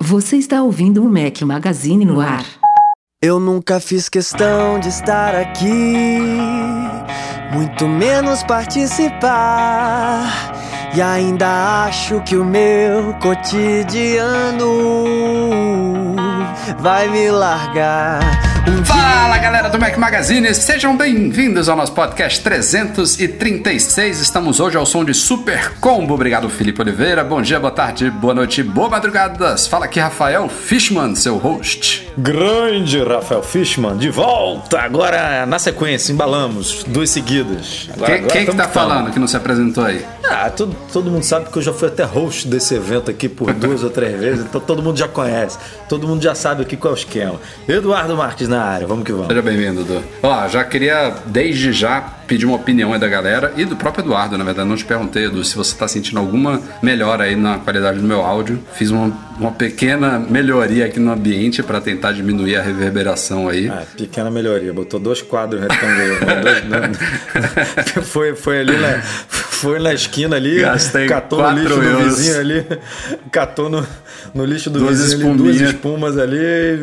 Você está ouvindo o Mac Magazine no ar. Eu nunca fiz questão de estar aqui, muito menos participar. E ainda acho que o meu cotidiano vai me largar. Fala galera do Mac Magazine, sejam bem-vindos ao nosso podcast 336. Estamos hoje ao som de Super Combo. Obrigado, Felipe Oliveira. Bom dia, boa tarde, boa noite, boa madrugadas. Fala aqui, Rafael Fishman, seu host. Grande Rafael Fishman, de volta! Agora na sequência, embalamos, duas seguidas. Agora, Quem, agora quem que tá tamo. falando que não se apresentou aí? Ah, todo, todo mundo sabe que eu já fui até host desse evento aqui por duas ou três vezes, então todo mundo já conhece, todo mundo já sabe aqui qual é o esquema. Eduardo Marques na área, vamos que vamos. Seja bem-vindo, Edu. Ó, já queria desde já pedir uma opinião aí da galera e do próprio Eduardo, na verdade. Não te perguntei, Edu, se você tá sentindo alguma melhora aí na qualidade do meu áudio. Fiz uma, uma pequena melhoria aqui no ambiente para tentar diminuir a reverberação aí. Ah, pequena melhoria, botou dois quadros retangulares. dois- foi, foi ali na, foi na esquina ali, Gastei catou no lixo do euros. vizinho ali, catou no, no lixo do Duas vizinho ali, duas espumas ali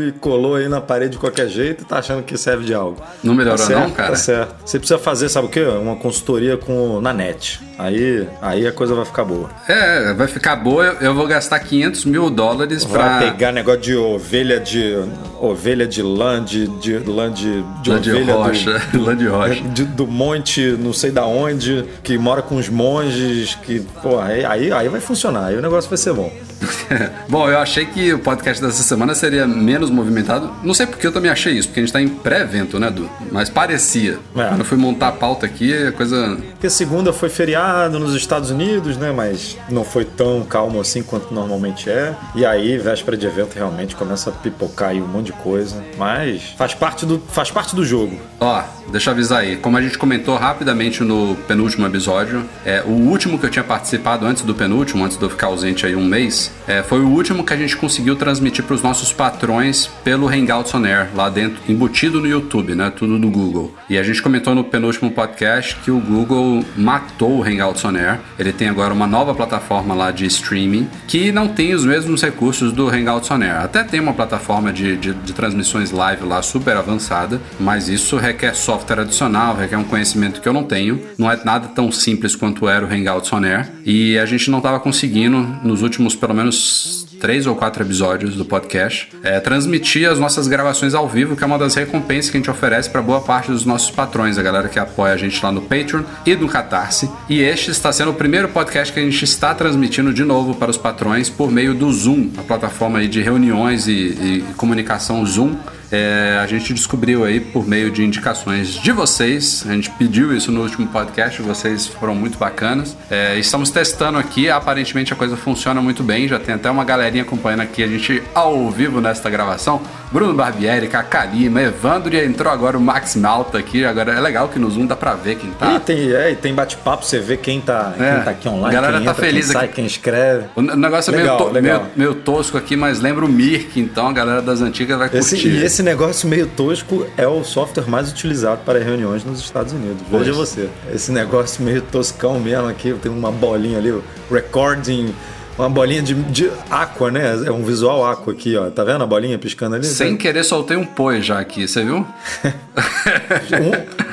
e colou aí na parede de qualquer jeito e tá achando que serve de algo. Não melhorou Tá certo, não, cara? Tá certo. Você precisa fazer, sabe o quê? Uma consultoria com, na net. Aí, aí a coisa vai ficar boa. É, vai ficar boa. Eu, eu vou gastar 500 mil dólares Vai pra. pegar negócio de ovelha de. ovelha de lã, de, de lã de, de Lã de ovelha do- rocha. Lã de rocha. de- do monte, não sei da onde, que mora com os monges, que. Aí, aí, aí vai funcionar, aí o negócio vai ser bom. Bom, eu achei que o podcast dessa semana seria menos movimentado. Não sei porque eu também achei isso, porque a gente tá em pré-evento, né, Du? Mas parecia. É. Quando eu fui montar a pauta aqui, a coisa. Porque segunda foi feriado nos Estados Unidos, né? Mas não foi tão calmo assim quanto normalmente é. E aí, véspera de evento, realmente começa a pipocar aí um monte de coisa. Mas faz parte do, faz parte do jogo. Ó, deixa eu avisar aí. Como a gente comentou rapidamente no penúltimo episódio, é, o último que eu tinha participado antes do penúltimo, antes de eu ficar ausente aí um mês, é, foi o último que a gente conseguiu transmitir para os nossos patrões pelo Hangouts On Air, lá dentro, embutido no YouTube, né? Tudo do Google. E a gente comentou no penúltimo podcast que o Google matou o Hangouts On Air. Ele tem agora uma nova plataforma lá de streaming que não tem os mesmos recursos do Hangouts On Air. Até tem uma plataforma de, de, de transmissões live lá super avançada, mas isso requer software adicional, requer um conhecimento que eu não tenho. Não é nada tão simples quanto era o Hangouts On Air. E a gente não estava conseguindo, nos últimos pelo menos três ou quatro episódios do podcast, é, transmitir as nossas gravações ao vivo, que é uma das recompensas que a gente oferece para boa parte dos nossos patrões, a galera que apoia a gente lá no Patreon e no Catarse. E este está sendo o primeiro podcast que a gente está transmitindo de novo para os patrões por meio do Zoom, a plataforma de reuniões e, e comunicação Zoom. É, a gente descobriu aí por meio de indicações de vocês. A gente pediu isso no último podcast, vocês foram muito bacanas. É, estamos testando aqui, aparentemente a coisa funciona muito bem. Já tem até uma galerinha acompanhando aqui a gente ao vivo nesta gravação. Bruno Barbieri, Cacá Lima, Evandro e entrou agora o Max Malta aqui. Agora é legal que no Zoom dá pra ver quem tá. E tem, é, tem bate-papo, você vê quem tá, É. quem tá aqui online, A galera quem tá entra, feliz quem sai, aqui. quem escreve. O negócio Legal, é meio, to- legal. meio- meio tosco aqui, mas lembra o Mirk, então a galera das antigas vai Esse, curtir. e esse negócio meio tosco é o software mais utilizado para reuniões nos Estados Unidos. Veja Pois. você. Esse negócio meio toscão mesmo aqui, tem uma bolinha ali, recording, uma bolinha de, de aqua, né? É um visual aqua aqui, ó. Tá vendo a bolinha piscando ali? Sem querer, soltei um poi já aqui, você viu?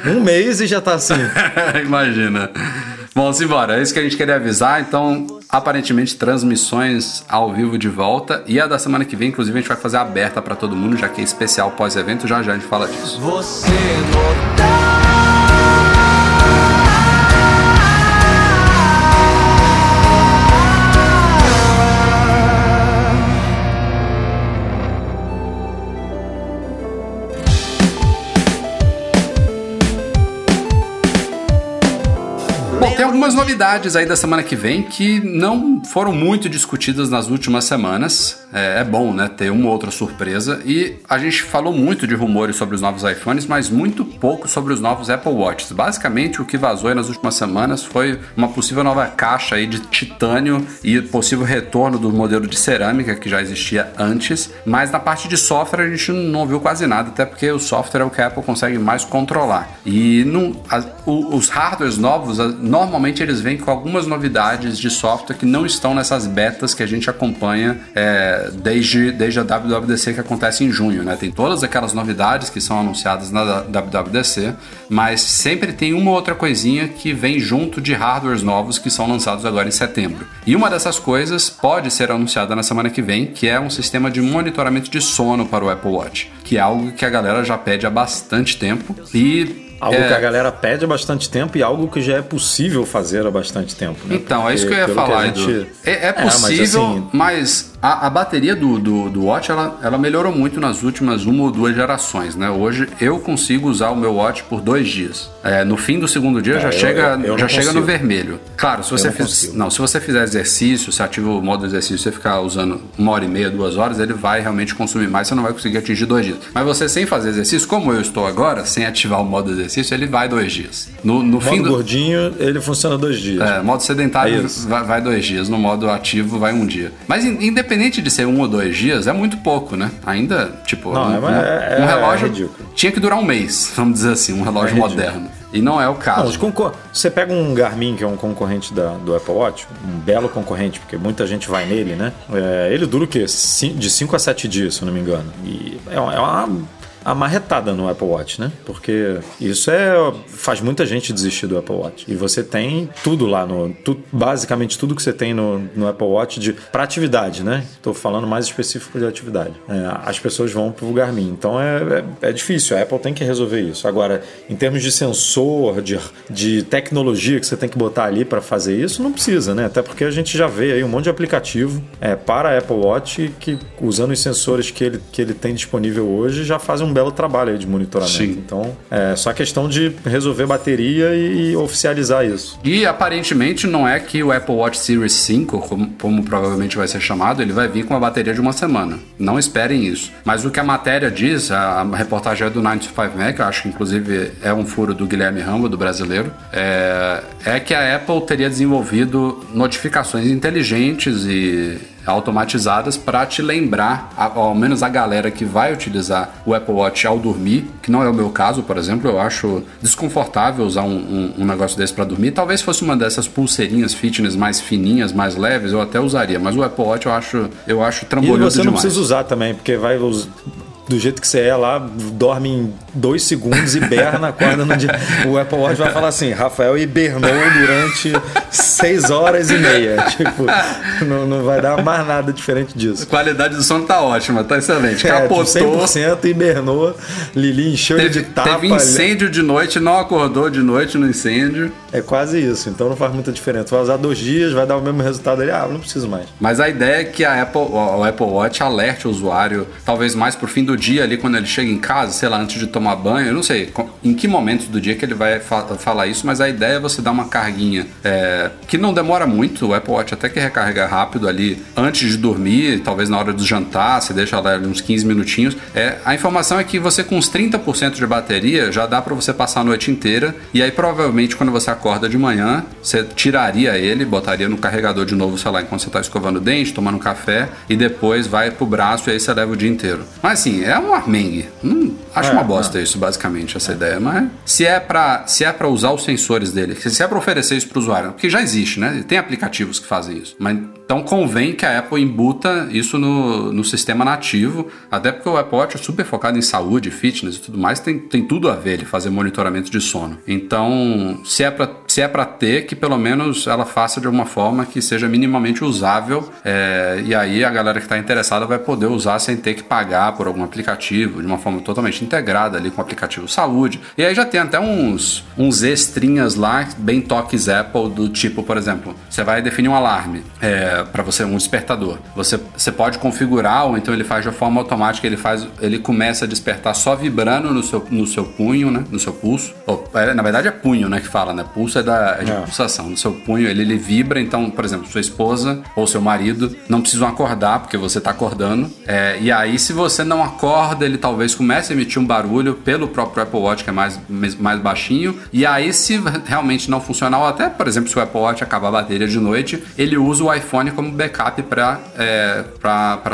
Um, um mês e já tá assim. Imagina. Bom, simbora. É isso que a gente queria avisar. Então, aparentemente, transmissões ao vivo de volta. E a da semana que vem, inclusive, a gente vai fazer aberta pra todo mundo, já que é especial pós-evento. Já já a gente fala disso. Você notar. Bom, tem algumas novidades aí da semana que vem que não foram muito discutidas nas últimas semanas. É, é, bom, né, ter uma outra surpresa. E a gente falou muito de rumores sobre os novos iPhones, mas muito pouco sobre os novos Apple Watches. Basicamente, o que vazou nas últimas semanas foi uma possível nova caixa aí de titânio e possível retorno do modelo de cerâmica que já existia antes. Mas na parte de software a gente não viu quase nada, até porque o software é o que a Apple consegue mais controlar. E não, a, o, os hardwares novos, normalmente eles vêm com algumas novidades de software que não estão nessas betas que a gente acompanha é, desde, desde a WWDC que acontece em junho. Né? Tem todas aquelas novidades que são anunciadas na WWDC, mas sempre tem uma outra coisinha que vem junto de hardwares novos que são lançados agora em setembro. E uma dessas coisas pode ser anunciada na semana que vem, que é um sistema de monitoramento de sono para o Apple Watch, que é algo que a galera já pede há bastante tempo e Algo é... que a galera pede há bastante tempo e algo que já é possível fazer há bastante tempo. Né? Então, Porque, é isso que eu ia falar, gente... é, é, possível, é, mas, assim... mas a, a, bateria do, do, do, Watch ela, ela melhorou muito nas últimas uma ou duas gerações, né? Hoje eu consigo usar o meu Watch por dois dias. É, no fim do segundo dia é, já eu, chega, eu, eu já chega no vermelho. Claro, se você, não, fiz, não, se você fizer exercício, se ativa o modo exercício, você ficar usando uma hora e meia, duas horas, ele vai realmente consumir mais, você não vai conseguir atingir dois dias. Mas você sem fazer exercício, como eu estou agora, sem ativar o modo exercício, ele vai dois dias. No, no modo fim do... gordinho, ele funciona dois dias. É, modo sedentário é vai, vai, dois dias, no modo ativo vai um dia. Mas independente independente de ser um ou dois dias, é muito pouco, né? Ainda, tipo, não, um, é, um, um relógio é tinha que durar um mês, vamos dizer assim, um relógio é moderno. E não é o caso. Não, você pega um Garmin, que é um concorrente da, do Apple Watch, um belo concorrente, porque muita gente vai nele, né? É, ele dura o quê? De 5 a 7 dias, se eu não me engano. E é, é uma a marretada no Apple Watch, né? Porque isso é faz muita gente desistir do Apple Watch. E você tem tudo lá no tu, basicamente tudo que você tem no, no Apple Watch de para atividade, né? Estou falando mais específico de atividade. É, as pessoas vão para o Garmin, então é, é, é, difícil. A Apple tem que resolver isso. Agora, em termos de sensor, de, de tecnologia que você tem que botar ali para fazer isso, não precisa, né? Até porque a gente já vê aí um monte de aplicativo é, para a Apple Watch que usando os sensores que ele, que ele tem disponível hoje já fazem um belo trabalho de monitoramento. Sim. Então, é só questão de resolver bateria e, oficializar isso. E aparentemente não é que o Apple Watch Series 5, como, como, provavelmente vai ser chamado, ele vai vir com uma bateria de uma semana. Não esperem isso. Mas o que a matéria diz, a, a reportagem é do 95 Mac, eu acho que inclusive é um furo do Guilherme Rambo, do brasileiro, é, é que a Apple teria desenvolvido notificações inteligentes e automatizadas para te lembrar, ao menos a galera que vai utilizar o Apple Watch ao dormir, que não é o meu caso, por exemplo, eu acho desconfortável usar um, um, um negócio desse para dormir. Talvez fosse uma dessas pulseirinhas fitness mais fininhas, mais leves, eu até usaria, mas o Apple Watch eu acho, eu acho trambolhudo demais. E você não demais. precisa usar também, porque vai do jeito que você é lá, dorme em dois segundos, hiberna, acorda no dia. O Apple Watch vai falar assim: Rafael hibernou durante seis horas e meia. Tipo, não, não vai dar mais nada diferente disso. A qualidade do sono tá ótima, tá excelente. É, Capotou. 100% hibernou, Lili encheu teve, de tapa. Teve incêndio de noite, não acordou de noite no incêndio. É quase isso, então não faz muita diferença. Vai usar dois dias, vai dar o mesmo resultado ali, ah, não preciso mais. Mas a ideia é que a Apple, o Apple Watch alerte o usuário, talvez mais pro fim do dia ali, quando ele chega em casa, sei lá, antes de tomar banho, eu não sei em que momento do dia que ele vai fa falar isso, mas a ideia é você dar uma carguinha é, que não demora muito, o Apple Watch até que recarrega rápido ali antes de dormir, talvez na hora do jantar, você deixa lá uns 15 minutinhos. É, a informação é que você com uns 30% de bateria já dá para você passar a noite inteira, e aí provavelmente quando você acorda acorda de manhã, você tiraria ele, botaria no carregador de novo, sei lá, enquanto você está escovando o dente, tomando café, e depois vai pro braço e aí você leva o dia inteiro. Mas assim, é um armengue. Hum, acho é, uma bosta é. isso, basicamente, essa ideia. Mas se é para se é para usar os sensores dele, se é para oferecer isso pro usuário, porque já existe, né? Tem aplicativos que fazem isso. Mas então convém que a Apple embuta isso no, no sistema nativo, até porque o Apple Watch é super focado em saúde, fitness e tudo mais, tem, tem tudo a ver ele fazer monitoramento de sono. Então, se é para se é para ter, que pelo menos ela faça de uma forma que seja minimamente usável, é, e aí a galera que está interessada vai poder usar sem ter que pagar por algum aplicativo, de uma forma totalmente integrada ali com o aplicativo saúde. E aí já tem até uns, uns extrinhas lá, bem toques Apple, do tipo, por exemplo, você vai definir um alarme. É, para você um despertador. Você, você pode configurar ou então ele faz de forma automática, ele faz, ele começa a despertar só vibrando no seu, no seu punho, né, no seu pulso. Ou, é, na verdade é punho, né, que fala, né? Pulso é da de pulsação. No seu punho, ele, ele vibra, então, por exemplo, sua esposa ou seu marido não precisam acordar, porque você está acordando. É, e aí, se você não acorda, ele talvez comece a emitir um barulho pelo próprio Apple Watch, que é mais, mais baixinho. E aí, se realmente não funcionar, ou até, por exemplo, se o Apple Watch acabar a bateria de noite, ele usa o iPhone como backup para é,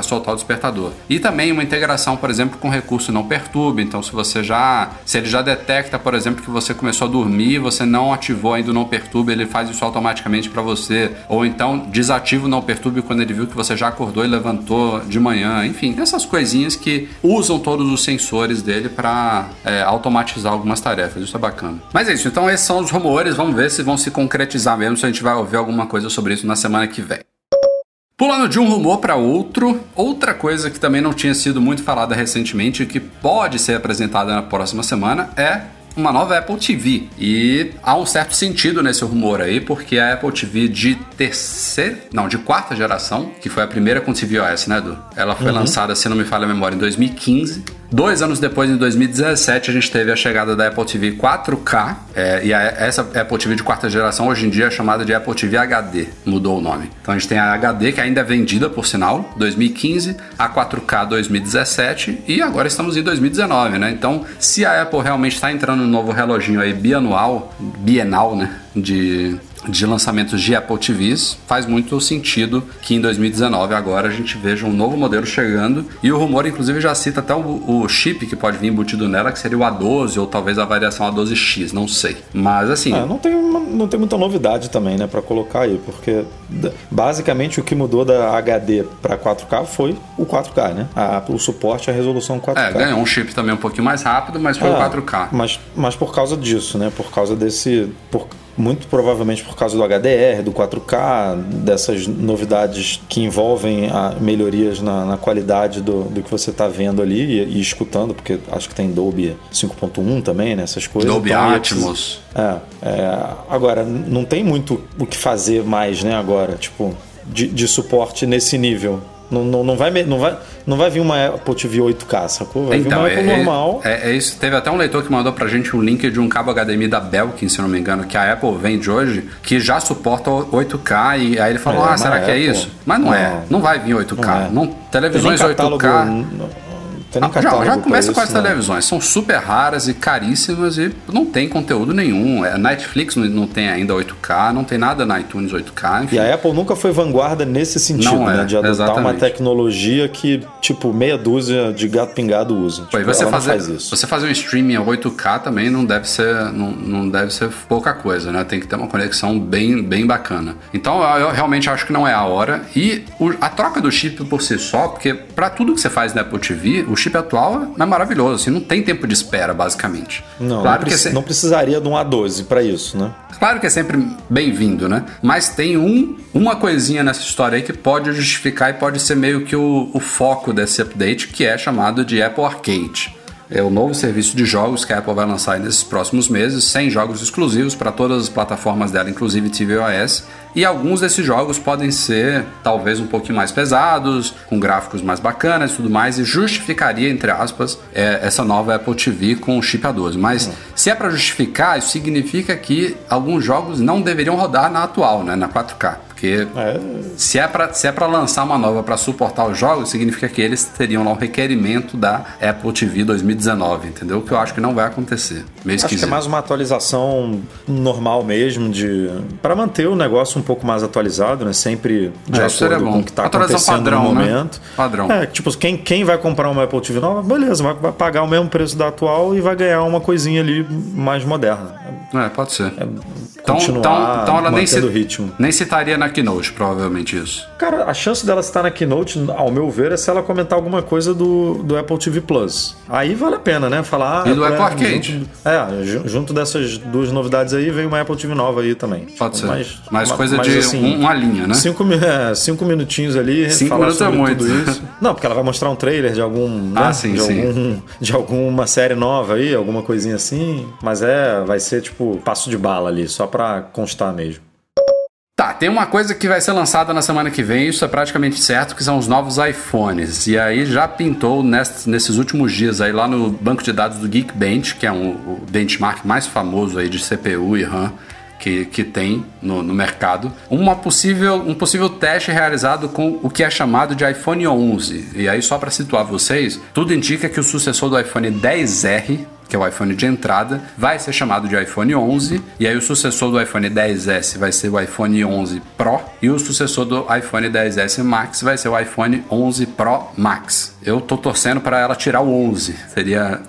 soltar o despertador. E também uma integração, por exemplo, com recurso não perturbe. Então, se você já. Se ele já detecta, por exemplo, que você começou a dormir, você não ativou ainda o não perturbe, ele faz isso automaticamente para você. Ou então desativa o não perturbe quando ele viu que você já acordou e levantou de manhã. Enfim, essas coisinhas que usam todos os sensores dele para é, automatizar algumas tarefas. Isso é bacana. Mas é isso. Então, esses são os rumores. Vamos ver se vão se concretizar mesmo, se a gente vai ouvir alguma coisa sobre isso na semana que vem. Pulando de um rumor para outro, outra coisa que também não tinha sido muito falada recentemente e que pode ser apresentada na próxima semana é uma nova Apple TV. E há um certo sentido nesse rumor aí, porque a Apple TV de terceira, não, de quarta geração, que foi a primeira com tvOS, né, Edu? Ela foi uhum. lançada, se não me falha a memória, em 2015. Dois anos depois, em 2017, a gente teve a chegada da Apple TV 4K. É, e a, essa Apple TV de quarta geração, hoje em dia, é chamada de Apple TV HD. Mudou o nome. Então a gente tem a HD, que ainda é vendida, por sinal, 2015, a 4K 2017 e agora estamos em 2019, né? Então, se a Apple realmente está entrando no novo reloginho aí bianual, bienal, né? De de lançamentos de Apple TVs, faz muito sentido que em 2019 agora a gente veja um novo modelo chegando e o rumor inclusive já cita até o, o chip que pode vir embutido nela, que seria o A12 ou talvez a variação A12X, não sei. Mas assim... É, não, tem uma, não tem muita novidade também, né, para colocar aí, porque basicamente o que mudou da HD para 4K foi o 4K, né? A, o suporte à resolução 4K. É, ganhou um chip também um pouquinho mais rápido, mas foi é, o 4K. Mas, mas por causa disso, né? Por causa desse... Por, muito provavelmente por causa do HDR, do 4K, dessas novidades que envolvem a, melhorias na, na qualidade do, do, que você está vendo ali e, e, escutando, porque acho que tem Dolby 5.1 também, né, essas coisas. Dolby então, Atmos. É, é, agora, não tem muito o que fazer mais, né, agora, tipo, de, de suporte nesse nível. Não, não, não, vai, não, vai, não vai vir uma Apple TV 8K, sacou? Vai então, vir uma Apple é, normal. É, é, isso. Teve até um leitor que mandou pra gente um link de um cabo HDMI da Belkin, se não me engano, que a Apple vende hoje, que já suporta 8K. E aí ele falou: é, Ah, será que é isso? Mas não, não, é. Não vai vir 8K. Não, é. não televisões 8K. Tem ah, já, já começa com as né? televisões. São super raras e caríssimas e não tem conteúdo nenhum. A é, Netflix não tem ainda 8K, não tem nada na iTunes 8K. Enfim. E a Apple nunca foi vanguarda nesse sentido, não né? É, de adotar exatamente. uma tecnologia que, tipo, meia dúzia de gato pingado usa. Tipo, você fazer, faz isso. Você fazer um streaming a 8K também não deve ser, não, não deve ser pouca coisa, né? Tem que ter uma conexão bem, bem bacana. Então eu realmente acho que não é a hora. E o, a troca do chip por si só, porque para tudo que você faz na Apple TV, o chip atual é maravilhoso, assim, não tem tempo de espera, basicamente. Não, claro não, que é... não precisaria de um A12 para isso, né? Claro que é sempre bem-vindo, né? Mas tem um, uma coisinha nessa história aí que pode justificar e pode ser meio que o, o foco desse update, que é chamado de Apple Arcade é o novo serviço de jogos que a Apple vai lançar nesses próximos meses, 100 jogos exclusivos para todas as plataformas dela, inclusive tvOS. E alguns desses jogos podem ser talvez um pouquinho mais pesados, com gráficos mais bacanas e tudo mais, e justificaria, entre aspas, é, essa nova Apple TV com o chip A12. Mas uhum. se é para justificar, isso significa que alguns jogos não deveriam rodar na atual, né, na 4K. Porque é. se é para se é para lançar uma nova para suportar os jogos, significa que eles teriam lá um requerimento da Apple TV 2019, entendeu? Que eu acho que não vai acontecer. Meio acho que é mais uma atualização normal mesmo de para manter o negócio um pouco mais atualizado, né? Sempre de é, acordo com o que está acontecendo padrão, no né? momento. Né? Padrão. É, tipo, quem, quem vai comprar uma Apple TV nova, beleza, vai, vai pagar o mesmo preço da atual e vai ganhar uma coisinha ali mais moderna. É, pode ser. É, então, então, então ela nem, ritmo. nem citaria na Keynote, provavelmente isso. Cara, a chance dela estar na Keynote, ao meu ver, é se ela comentar alguma coisa do, do Apple TV Plus. Aí vale a pena, né? Falar. E do Apple Arcade. Junto, é, junto dessas duas novidades aí, vem uma Apple TV nova aí também. Pode tipo, ser. Mais, mais coisa mais, de assim, uma linha, né? Cinco, é, cinco minutinhos ali. Cinco falar minutos é sobre é muito. tudo isso. Não, porque ela vai mostrar um trailer de algum. Né? Ah, sim, de sim. Algum, de alguma série nova aí, alguma coisinha assim. Mas é, vai ser tipo passo de bala ali, só pra constar mesmo. Tá, tem uma coisa que vai ser lançada na semana que vem, isso é praticamente certo, que são os novos iPhones. E aí já pintou nesses, nesses últimos dias aí lá no banco de dados do Geekbench, que é um, o benchmark mais famoso aí de CPU e RAM que, que tem no, no mercado, uma possível, um possível teste realizado com o que é chamado de iPhone 11. E aí, só para situar vocês, tudo indica que o sucessor do iPhone 10R que é o iPhone de entrada, vai ser chamado de iPhone 11, e aí o sucessor do iPhone 10S vai ser o iPhone 11 Pro, e o sucessor do iPhone 10S Max vai ser o iPhone 11 Pro Max. Eu tô torcendo para ela tirar o 11, seria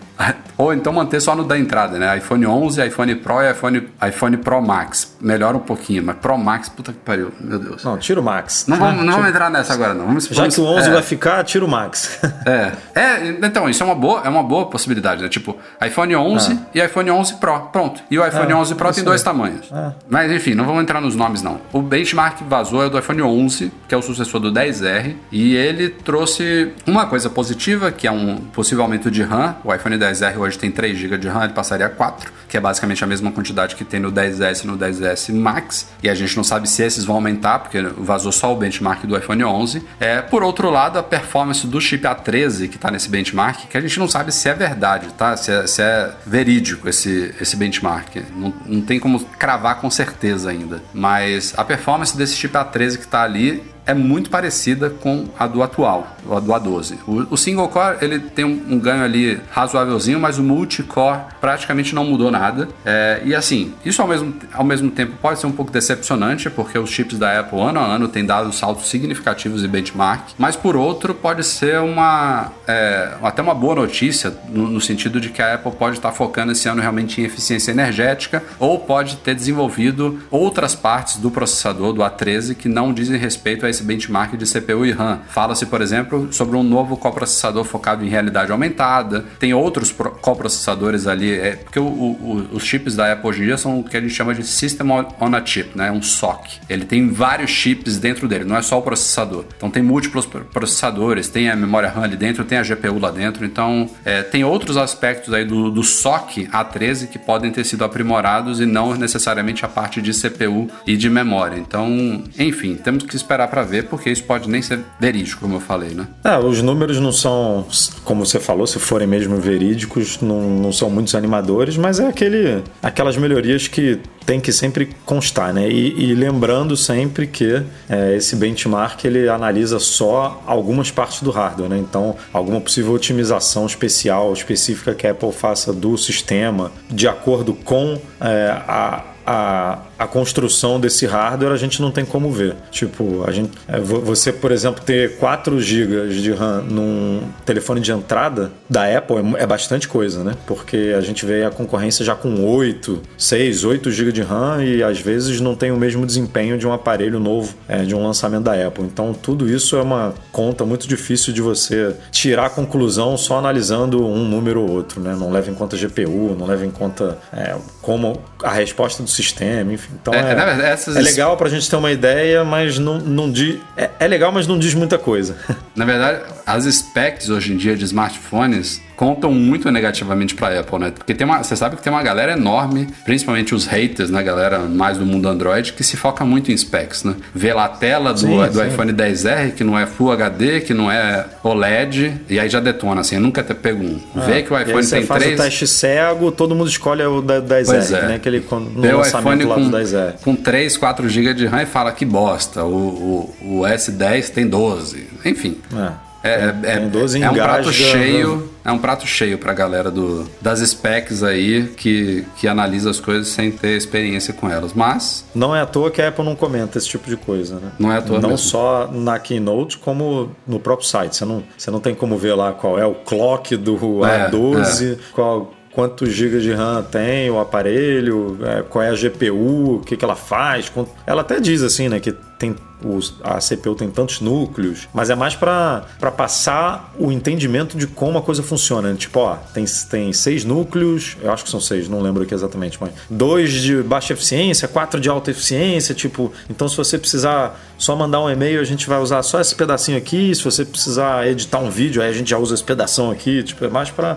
ou então manter só no da entrada, né? iPhone 11, iPhone Pro e iPhone, iPhone Pro Max. Melhora um pouquinho, mas Pro Max, puta que pariu, meu Deus. Não, tira o Max. Não, vamos, não vamos entrar nessa agora, não. Vamos, Já vamos- que o 11 é, vai ficar, tira o Max. É. é, então, isso é uma boa, é uma boa possibilidade, né? Tipo, iPhone 11 e iPhone 11 Pro, pronto. E o iPhone Ah, 11 Pro tem dois aí. tamanhos. Ah. Mas enfim, não vamos entrar nos nomes não. O benchmark vazou é do iPhone 11, que é o sucessor do 10R, e ele trouxe uma coisa positiva, que é um possível aumento de RAM. O iPhone 10R hoje tem 3 GB de RAM, ele passaria a 4, que é basicamente a mesma quantidade que tem no 10S e no 10S Max. E a gente não sabe se esses vão aumentar, porque vazou só o benchmark do iPhone 11. É, por outro lado, a performance do chip A13 que está nesse benchmark, que a gente não sabe se é verdade, tá? Se é, se é verídico esse, esse benchmark. Não, não tem como cravar com certeza ainda. Mas a performance desse chip A13 que está ali é muito parecida com a do atual, a do A12. O, o single core ele tem um, um ganho ali razoávelzinho, mas o multicore praticamente não mudou nada. É, e assim, isso ao mesmo, ao mesmo tempo pode ser um pouco decepcionante, porque os chips da Apple ano a ano têm dado saltos significativos de benchmark, mas por outro pode ser uma é, até uma boa notícia no, no sentido de que a Apple pode estar focando esse ano realmente em eficiência energética ou pode ter desenvolvido outras partes do processador do A13 que não dizem respeito a esse benchmark de CPU e RAM. Fala-se, por exemplo, sobre um novo coprocessador focado em realidade aumentada. Tem outros pro- coprocessadores ali, é, porque o- o- os chips da Apple hoje em dia são o que a gente chama de System on a Chip, né? Um SoC. Ele tem vários chips dentro dele, não é só o processador. Então tem múltiplos pro- processadores, tem a memória RAM ali dentro, tem a GPU lá dentro. Então é, tem outros aspectos aí do, do SoC A13 que podem ter sido aprimorados e não necessariamente a parte de CPU e de memória. Então, enfim, temos que esperar para ver, porque isso pode nem ser verídico, como eu falei, né? É, os números não são, como você falou, se forem mesmo verídicos, não, não são muitos animadores, mas é aquele, aquelas melhorias que tem que sempre constar, né? E, e lembrando sempre que é, esse benchmark ele analisa só algumas partes do hardware, né? Então, alguma possível otimização especial, específica que a Apple faça do sistema, de acordo com é, a a, a construção desse hardware a gente não tem como ver. Tipo, a gente, é, vo- você, por exemplo, ter 4 GB de RAM num telefone de entrada da Apple é, é bastante coisa, né? Porque a gente vê a concorrência já com 8, 6, 8 GB de RAM e às vezes não tem o mesmo desempenho de um aparelho novo, é, de um lançamento da Apple. Então, tudo isso é uma conta muito difícil de você tirar a conclusão só analisando um número ou outro, né? Não leva em conta GPU, não leva em conta é, como a resposta do sistema, enfim. Então É, é, verdade, essas- é legal pra gente ter uma ideia, mas não, não diz. É, é legal, mas não diz muita coisa. Na verdade, as specs hoje em dia de smartphones contam muito negativamente para Apple, né? Porque tem uma, você sabe que tem uma galera enorme, principalmente os haters, né, galera mais do mundo Android, que se foca muito em specs, né? Vê lá a tela do, Sim, do sim. iPhone 10R, que não é Full HD, que não é OLED, e aí já detona, assim, nunca ter pego um. Vê que o Ah, iPhone você tem faz três... o teste cego, todo mundo escolhe o da- 10R, Pois é. né? Aquele quando- no Vê o lançamento iPhone lá com, do 10R. com 3, 4 GB de RAM e fala que bosta. O, o, o S10 tem 12. Enfim. É. É, é, 12 é um prato engasga, cheio, é um prato cheio pra galera do, das specs aí que, que analisa as coisas sem ter experiência com elas. Mas Não é à toa que a Apple não comenta esse tipo de coisa, né? Não é à toa Não mesmo. só na Keynote, como no próprio site. Você não, você não tem como ver lá qual é o clock do É, A12, qual quantos gigas de RAM tem o aparelho, é, qual é a GPU, o que, que ela faz. Ela até diz assim, né, que tem os- a CPU tem tantos núcleos, mas é mais para passar o entendimento de como a coisa funciona. né? Tipo, ó, tem, tem seis núcleos, eu acho que são seis, não lembro aqui exatamente, mas dois de baixa eficiência, quatro de alta eficiência, tipo, então se você precisar só mandar um e-mail, a gente vai usar só esse pedacinho aqui, se você precisar editar um vídeo, aí a gente já usa esse pedação aqui, tipo, é mais para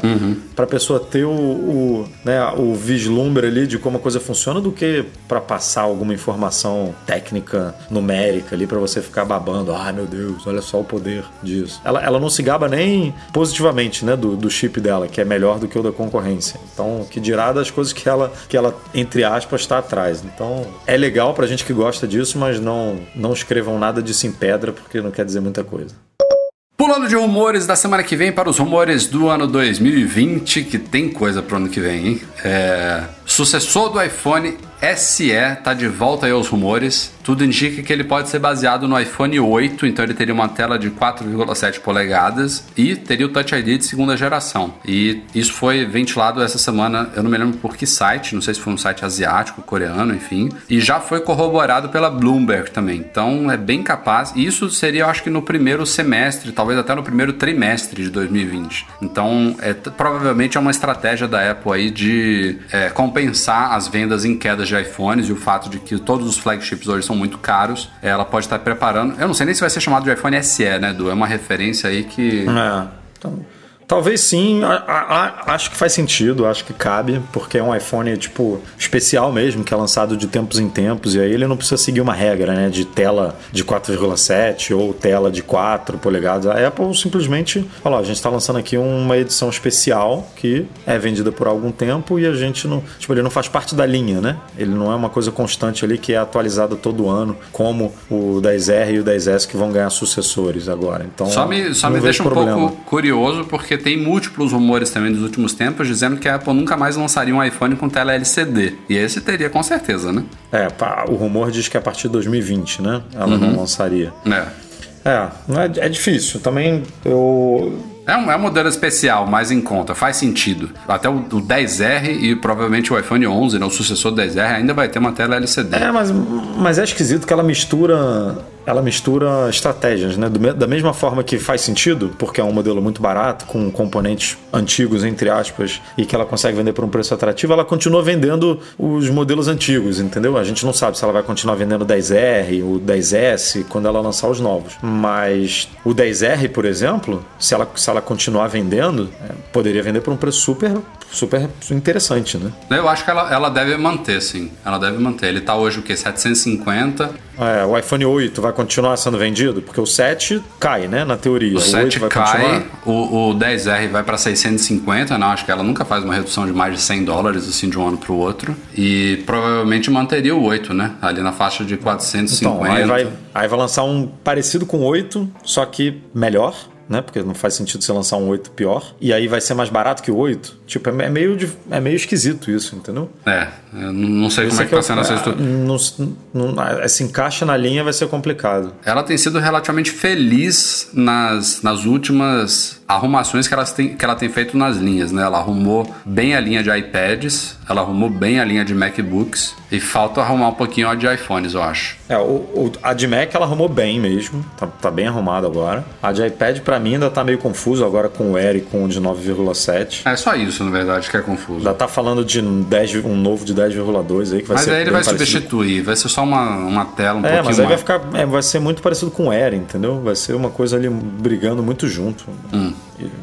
a pessoa ter o, o, né, o vislumbre ali de como a coisa funciona do que para passar alguma informação técnica, numérica ali pra você ficar babando. Ai meu Deus, olha só o poder disso. Ela, ela não se gaba nem positivamente, né, do, do chip dela, que é melhor do que o da concorrência. Então, que dirá das coisas que ela, que ela entre aspas, está atrás. Então, é legal pra gente que gosta disso, mas não, não escrevam nada disso em pedra, porque não quer dizer muita coisa. Pulando de rumores da semana que vem para os rumores do ano 2020, que tem coisa pro ano que vem, hein? É... Sucessor do iPhone SE tá de volta aí aos rumores. Tudo indica que ele pode ser baseado no iPhone 8, então ele teria uma tela de 4,7 polegadas e teria o Touch ID de segunda geração. E isso foi ventilado essa semana, eu não me lembro por que site, não sei se foi um site asiático, coreano, enfim, e já foi corroborado pela Bloomberg também. Então é bem capaz. E isso seria, eu acho que no primeiro semestre, talvez até no primeiro trimestre de 2020. Então, é, provavelmente é uma estratégia da Apple aí de é, compensar as vendas em quedas de iPhones e o fato de que todos os flagships hoje são muito caros. Ela pode estar preparando. Eu não sei nem se vai ser chamado de iPhone SE, né, Du? É uma referência aí que. É. Então, Talvez sim, a, a, acho que faz sentido, acho que cabe, porque é um iPhone tipo especial mesmo, que é lançado de tempos em tempos, e aí ele não precisa seguir uma regra, né, de tela de 4,7 ou tela de 4 polegadas. A Apple simplesmente falou: a gente está lançando aqui uma edição especial que é vendida por algum tempo e a gente não, tipo, ele não faz parte da linha, né? Ele não é uma coisa constante ali que é atualizada todo ano, como o 10R e o 10S que vão ganhar sucessores agora. Então, só me, só me deixa um problema. pouco curioso porque porque tem múltiplos rumores também dos últimos tempos dizendo que a Apple nunca mais lançaria um iPhone com tela LCD. E esse teria com certeza, né? É, o rumor diz que a partir de 2020, né? Ela uhum. não lançaria. É. É, é, é difícil. Também eu é um, é um modelo especial, mais em conta, faz sentido. Até o, o 10R e provavelmente o iPhone 11, né, o sucessor do 10R, ainda vai ter uma tela LCD. É, mas, mas é esquisito que ela mistura ela mistura estratégias, né? da mesma forma que faz sentido, porque é um modelo muito barato, com componentes antigos, entre aspas, e que ela consegue vender por um preço atrativo, ela continua vendendo os modelos antigos, entendeu? A gente não sabe se ela vai continuar vendendo o 10R, o 10S, quando ela lançar os novos. Mas o 10R, por exemplo, se ela, se ela continuar vendendo, é, poderia vender por um preço super, super interessante, né? Eu acho que ela, ela deve manter, sim. Ela deve manter. Ele está hoje o quê? 750. É, o iPhone 8 vai continuar sendo vendido? Porque o 7 cai, né? Na teoria. O, o 7 cai, o, o 10R vai para 650, não? Acho que ela nunca faz uma redução de mais de 100 dólares, assim, de um ano para o outro. E provavelmente manteria o 8, né? Ali na faixa de 450. Então, aí vai, aí vai lançar um parecido com o 8, só que melhor né? Porque não faz sentido você lançar um 8 pior. E aí vai ser mais barato que o 8. Tipo, é meio, é meio esquisito isso, entendeu? É, não sei como é que tá sendo essa estrutura. Não, não, se encaixa na linha vai ser complicado. Ela tem sido relativamente feliz nas, nas últimas arrumações que ela, tem, que ela tem feito nas linhas, né? Ela arrumou bem a linha de iPads, ela arrumou bem a linha de MacBooks e falta arrumar um pouquinho a de iPhones, eu acho. É, o, o, a de Mac ela arrumou bem mesmo, tá, tá bem arrumada agora. A de iPad para mim ainda tá meio confuso agora com o Air e com o de 9,7. É só isso, na verdade, que é confuso. Ainda tá falando de 10, um novo de 10,2 aí que vai mas ser aí ele vai parecido. substituir, vai ser só uma, uma tela um é, pouquinho mas aí vai ficar, é, vai ser muito parecido com o Air, entendeu? Vai ser uma coisa ali brigando muito junto. Hum.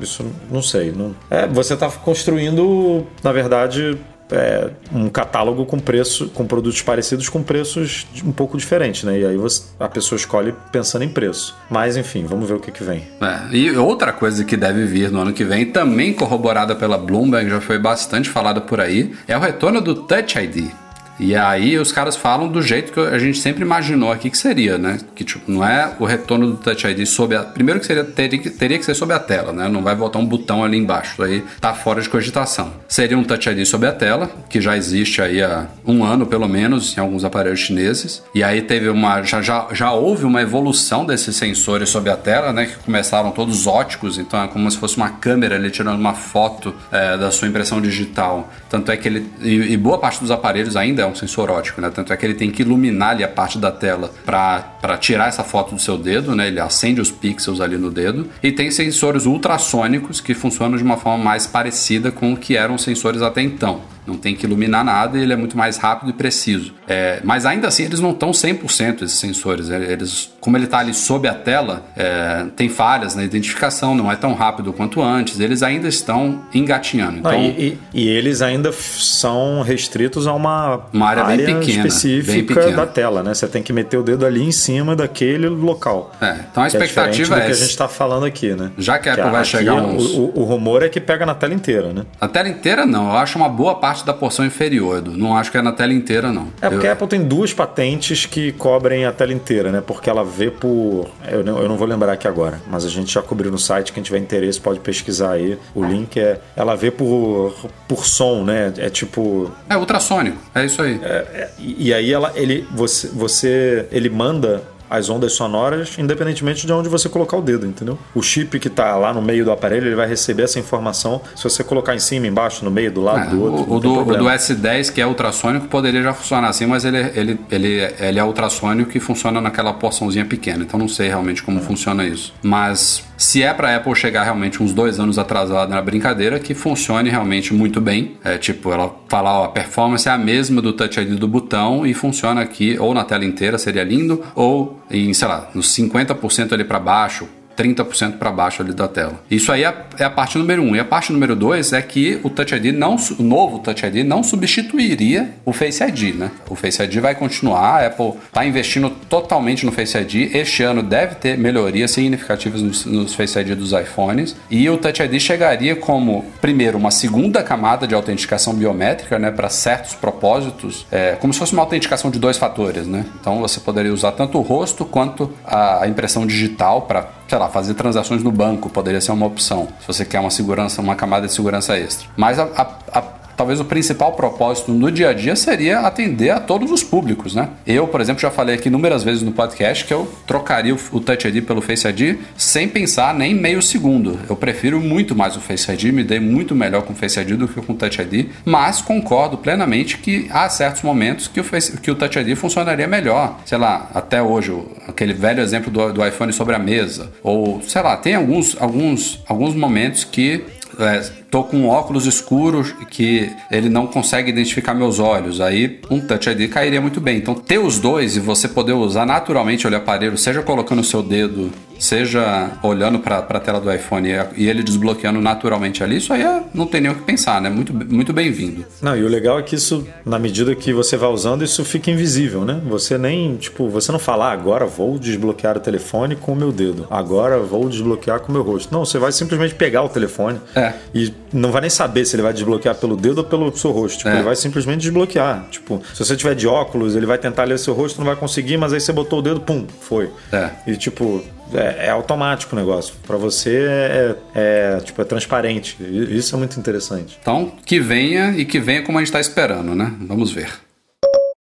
Isso não sei. Não... É, você está construindo, na verdade, é, um catálogo com preço, com produtos parecidos com preços um pouco diferentes, né? E aí você, a pessoa escolhe pensando em preço. Mas enfim, vamos ver o que, que vem. É, e outra coisa que deve vir no ano que vem, também corroborada pela Bloomberg, já foi bastante falada por aí, é o retorno do Touch ID. E aí os caras falam do jeito que a gente sempre imaginou aqui que seria, né? Que tipo, não é o retorno do Touch ID sob a. Primeiro que seria, teria, que, teria que ser sob a tela, né? Não vai botar um botão ali embaixo. aí tá fora de cogitação. Seria um Touch ID sob a tela, que já existe aí há um ano, pelo menos, em alguns aparelhos chineses. E aí teve uma. Já, já, já houve uma evolução desses sensores sob a tela, né? Que começaram todos óticos, então é como se fosse uma câmera ali tirando uma foto é, da sua impressão digital. Tanto é que ele. E, e boa parte dos aparelhos ainda é um sensor ótico, né? Tanto é que ele tem que iluminar ali a parte da tela para tirar essa foto do seu dedo, né? Ele acende os pixels ali no dedo. E tem sensores ultrassônicos que funcionam de uma forma mais parecida com o que eram sensores até então. Não tem que iluminar nada e ele é muito mais rápido e preciso. É, mas ainda assim, eles não estão 100% esses sensores. Eles, como ele está ali sob a tela, é, tem falhas na identificação, não é tão rápido quanto antes. Eles ainda estão engatinhando. Então, e, e, e, eles ainda são restritos a uma, uma área, área bem pequena, específica bem da tela, né? Você tem que meter o dedo ali em cima daquele local. É, então a expectativa é, é que a gente está falando aqui, né? Já que a Apple que vai chegar uns... o, o, rumor é que pega na tela inteira, né? Na tela inteira não, eu acho uma boa parte da porção inferior, Edu. Não acho que é na tela inteira, não. É porque eu... a Apple tem duas patentes que cobrem a tela inteira, né? Porque ela vê por. Eu não, eu não vou lembrar aqui agora, mas a gente já cobriu no site. Quem tiver interesse pode pesquisar aí. O link é. Ela vê por, por som, né? É tipo. É ultrassônico, é isso aí. É, é, e aí ela, ele, você, você, ele manda as ondas sonoras, independentemente de onde você colocar o dedo, entendeu? O chip que está lá no meio do aparelho, ele vai receber essa informação se você colocar em cima, embaixo, no meio, do lado, é, do outro. O, do, o, do, S10, que é ultrassônico, poderia já funcionar assim, mas ele, ele, ele, ele é ultrassônico e funciona naquela porçãozinha pequena. Então não sei realmente como é. funciona isso. Mas se é para Apple chegar realmente uns dois anos atrasada na brincadeira, que funcione realmente muito bem. É tipo, ela falar, ó, a performance é a mesma do Touch ID do botão e funciona aqui ou na tela inteira, seria lindo, ou em, sei lá, nos 50% ali para baixo, 30% para baixo ali da tela. Isso aí é, é a parte número 1. Um. E a parte número 2 é que o Touch ID não, o novo Touch ID não substituiria o Face ID, né? O Face ID vai continuar, a Apple está investindo totalmente no Face ID. Este ano deve ter melhorias significativas nos, nos Face ID dos iPhones e o Touch ID chegaria como, primeiro, uma segunda camada de autenticação biométrica, né, para certos propósitos, é, como se fosse uma autenticação de dois fatores, né? Então você poderia usar tanto o rosto quanto a impressão digital para sei lá, fazer transações no banco poderia ser uma opção, se você quer uma segurança, uma camada de segurança extra. Mas a, a, a talvez o principal propósito no dia a dia seria atender a todos os públicos, né? Eu, por exemplo, já falei aqui inúmeras vezes no podcast que eu trocaria o Touch ID pelo Face ID sem pensar nem meio segundo. Eu prefiro muito mais o Face ID, me dei muito melhor com o Face ID do que com o Touch ID, mas concordo plenamente que há certos momentos que o, Face, que o Touch ID funcionaria melhor. Sei lá, até hoje, aquele velho exemplo do, do iPhone sobre a mesa, ou sei lá, tem alguns, alguns, alguns momentos que é, tô com um óculos escuro que ele não consegue identificar meus olhos. Aí um Touch ID cairia muito bem. Então ter os dois e você poder usar naturalmente o aparelho, seja colocando o seu dedo, seja olhando para a tela do iPhone e ele desbloqueando naturalmente ali, isso aí é, não tem nem o que pensar, né? Muito, muito bem-vindo. Não, e o legal é que isso, na medida que você vai usando, isso fica invisível, né? Você nem, tipo, você não fala, ah, agora vou desbloquear o telefone com o meu dedo, agora vou desbloquear com o meu rosto. Não, você vai simplesmente pegar o telefone é. e não vai nem saber se ele vai desbloquear pelo dedo ou pelo seu rosto. Tipo, é. Ele vai simplesmente desbloquear. Tipo, se você tiver de óculos, ele vai tentar ler seu rosto, não vai conseguir, mas aí você botou o dedo, pum, foi. É. E tipo, é, é, automático o negócio. Para você é, é, tipo, é transparente. Isso é muito interessante. Então, que venha e que venha como a gente está esperando, né? Vamos ver.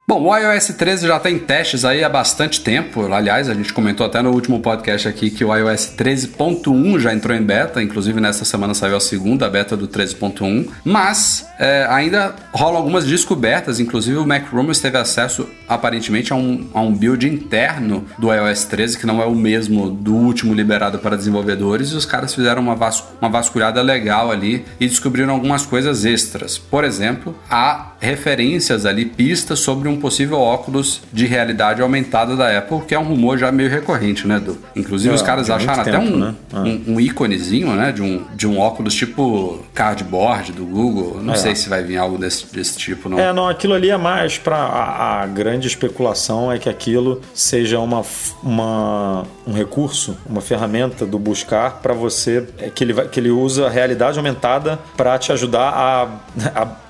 Bom, o iOS 13 já está em testes aí há bastante tempo. Aliás, a gente comentou até no último podcast aqui que o iOS 13.1 já entrou em beta. Inclusive, nessa semana saiu a segunda beta do 13.1. Mas é, ainda rolam algumas descobertas. Inclusive, o Mac Rumors teve acesso, aparentemente, a um, a um build interno do iOS 13, que não é o mesmo do último liberado para desenvolvedores. E os caras fizeram uma, uma vasculhada legal ali e descobriram algumas coisas extras. Por exemplo, há referências ali, pistas sobre um possível óculos de realidade aumentada da Apple, que é um rumor já meio recorrente, né, Du? Inclusive, é, os caras acharam até um, né? ah. um, um, íconezinho, né, de um, de um óculos tipo cardboard do Google. Não é. sei se vai vir algo desse, desse tipo, não. É, não, aquilo ali é mais para a, a, grande especulação é que aquilo seja uma, uma, um recurso, uma ferramenta do buscar para você, é, que ele, vai, que ele usa a realidade aumentada para te ajudar a,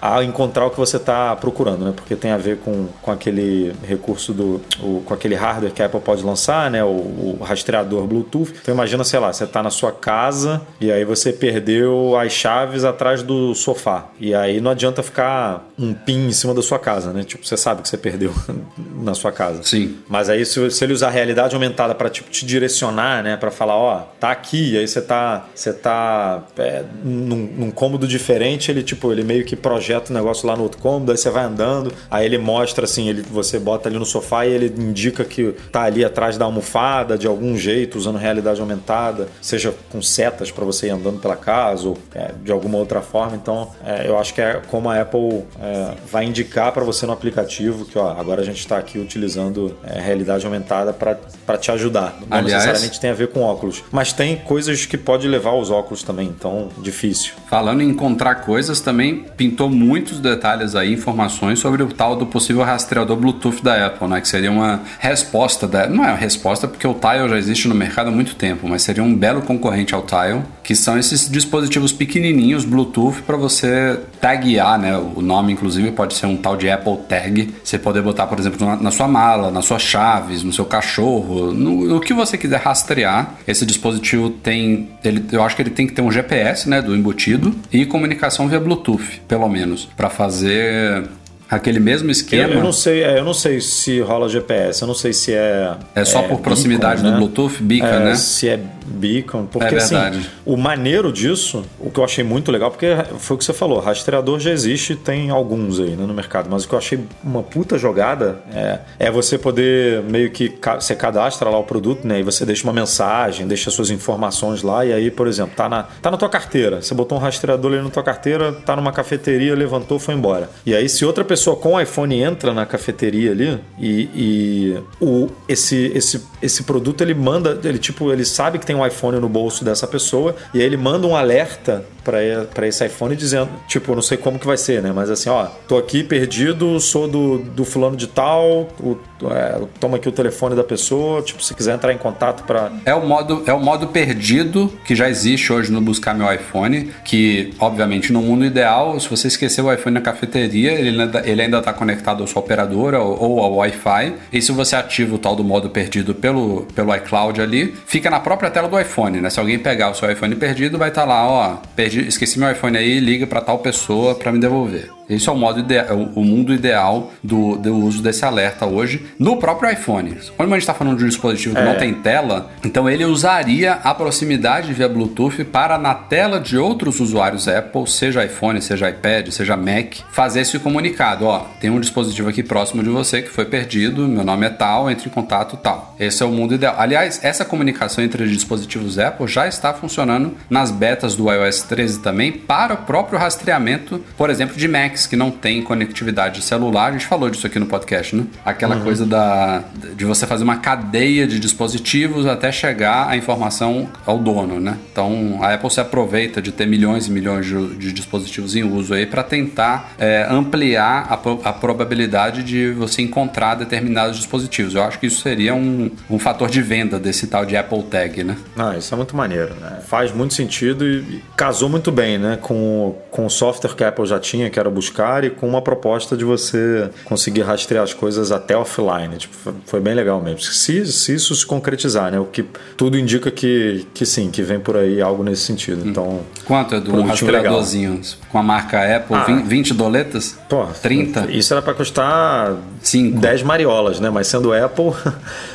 a, a encontrar o que você está procurando, né? Porque tem a ver com, com aquele recurso do. O, com aquele hardware que a Apple pode lançar, né? O, o rastreador Bluetooth. Então imagina, sei lá, você está na sua casa e aí você perdeu as chaves atrás do sofá. E aí não adianta ficar um pin em cima da sua casa, né? Tipo, você sabe que você perdeu na sua casa. Sim. Mas aí se, se ele usar a realidade aumentada para tipo, te direcionar, né? Para falar, ó, tá aqui, e aí você tá, você tá é, num, num cômodo diferente, ele tipo, ele meio que projeta o negócio lá no outro cômodo, aí você vai andando, aí ele mostra assim, ele, você bota ali no sofá e ele indica que tá ali atrás da almofada de algum jeito, usando realidade aumentada, seja com setas para você ir andando pela casa ou é, de alguma outra forma. Então, é, eu acho que é como a Apple é, vai indicar para você no aplicativo que ó, agora a gente está aqui utilizando é, realidade aumentada para te ajudar. Não Aliás, necessariamente tem a ver com óculos, mas tem coisas que pode levar aos óculos também, então difícil. Falando em encontrar coisas, também pintou muitos detalhes aí, informações sobre o tal do possível rastreador Bluetooth da Apple, né? Que seria uma resposta da. Não é uma resposta porque o Tile já existe no mercado há muito tempo, mas seria um belo concorrente ao Tile, que são esses dispositivos pequenininhos Bluetooth para você taguear, né? O nome, inclusive, pode ser um tal de Apple Tag. Você poder botar, por exemplo, na, na sua mala, nas suas chaves, no seu cachorro, no, no, que você quiser rastrear. Esse dispositivo tem. Ele, eu acho que ele tem que ter um GPS, né? Do embutido e comunicação via Bluetooth, pelo menos, para fazer aquele mesmo esquema. Eu, eu não sei, é, eu não sei se rola GPS, eu não sei se é. É só é, por proximidade beacon, do né? Bluetooth, beacon, é, né? Se é beacon, porque é assim, o maneiro disso, o que eu achei muito legal, porque foi o que você falou, rastreador já existe, tem alguns aí né, no mercado, mas o que eu achei uma puta jogada é, é você poder meio que você cadastra lá o produto, né? E você deixa uma mensagem, deixa suas informações lá, e aí, por exemplo, tá na, tá na tua carteira, você botou um rastreador ali na tua carteira, tá numa cafeteria, levantou, foi embora. E aí, se outra pessoa pessoa com iPhone entra na cafeteria ali e, e o, esse, esse, esse produto ele manda, ele tipo, ele sabe que tem um iPhone no bolso dessa pessoa e aí ele manda um alerta para esse iPhone dizendo, tipo, não sei como que vai ser, né? Mas assim, ó, tô aqui perdido, sou do, do fulano de tal, o, é, toma aqui o telefone da pessoa, tipo, se quiser entrar em contato para É o modo é o modo perdido que já existe hoje no buscar meu iPhone, que obviamente no mundo ideal, se você esquecer o iPhone na cafeteria, ele ainda, ele ainda tá conectado à sua operadora ou, ao Wi-Fi, e se você ativa o tal do modo perdido pelo pelo iCloud ali, fica na própria tela do iPhone, né? Se alguém pegar o seu iPhone perdido, vai estar tá lá, ó, perdi, esqueci meu iPhone aí, liga para tal pessoa para me devolver. Esse é o modo ideal, o mundo ideal do, do uso desse alerta hoje no próprio iPhone. Quando a gente está falando de um dispositivo que é. não tem tela, então ele usaria a proximidade via Bluetooth para na tela de outros usuários Apple, seja iPhone, seja iPad, seja Mac, fazer esse comunicado. Ó, tem um dispositivo aqui próximo de você que foi perdido, meu nome é tal, entre em contato tal. Esse é o mundo ideal. Aliás, essa comunicação entre dispositivos Apple já está funcionando nas betas do iOS 13 também para o próprio rastreamento, por exemplo, de Que não tem conectividade celular, a gente falou disso aqui no podcast, né? Aquela uhum. coisa da, de você fazer uma cadeia de dispositivos até chegar a informação ao dono, né? Então a Apple se aproveita de ter milhões e milhões de, de dispositivos em uso aí para tentar é, ampliar a, a, probabilidade de você encontrar determinados dispositivos. Eu acho que isso seria um, um fator de venda desse tal de Apple Tag, né? Ah, isso é muito maneiro, né? Faz muito sentido e casou muito bem, né? Com, com o software que a Apple já tinha, que era o buscar e com uma proposta de você conseguir rastrear as coisas até offline. Tipo, foi bem legal mesmo. Se, se isso se concretizar, né? O que tudo indica que, que sim, que vem por aí algo nesse sentido. Hum. Então, Quanto é do um rastreadorzinho legal. com a marca Apple? Ah, 20 doletas? Pô, 30? Isso era para custar Cinco. 10 mariolas, né? Mas sendo Apple,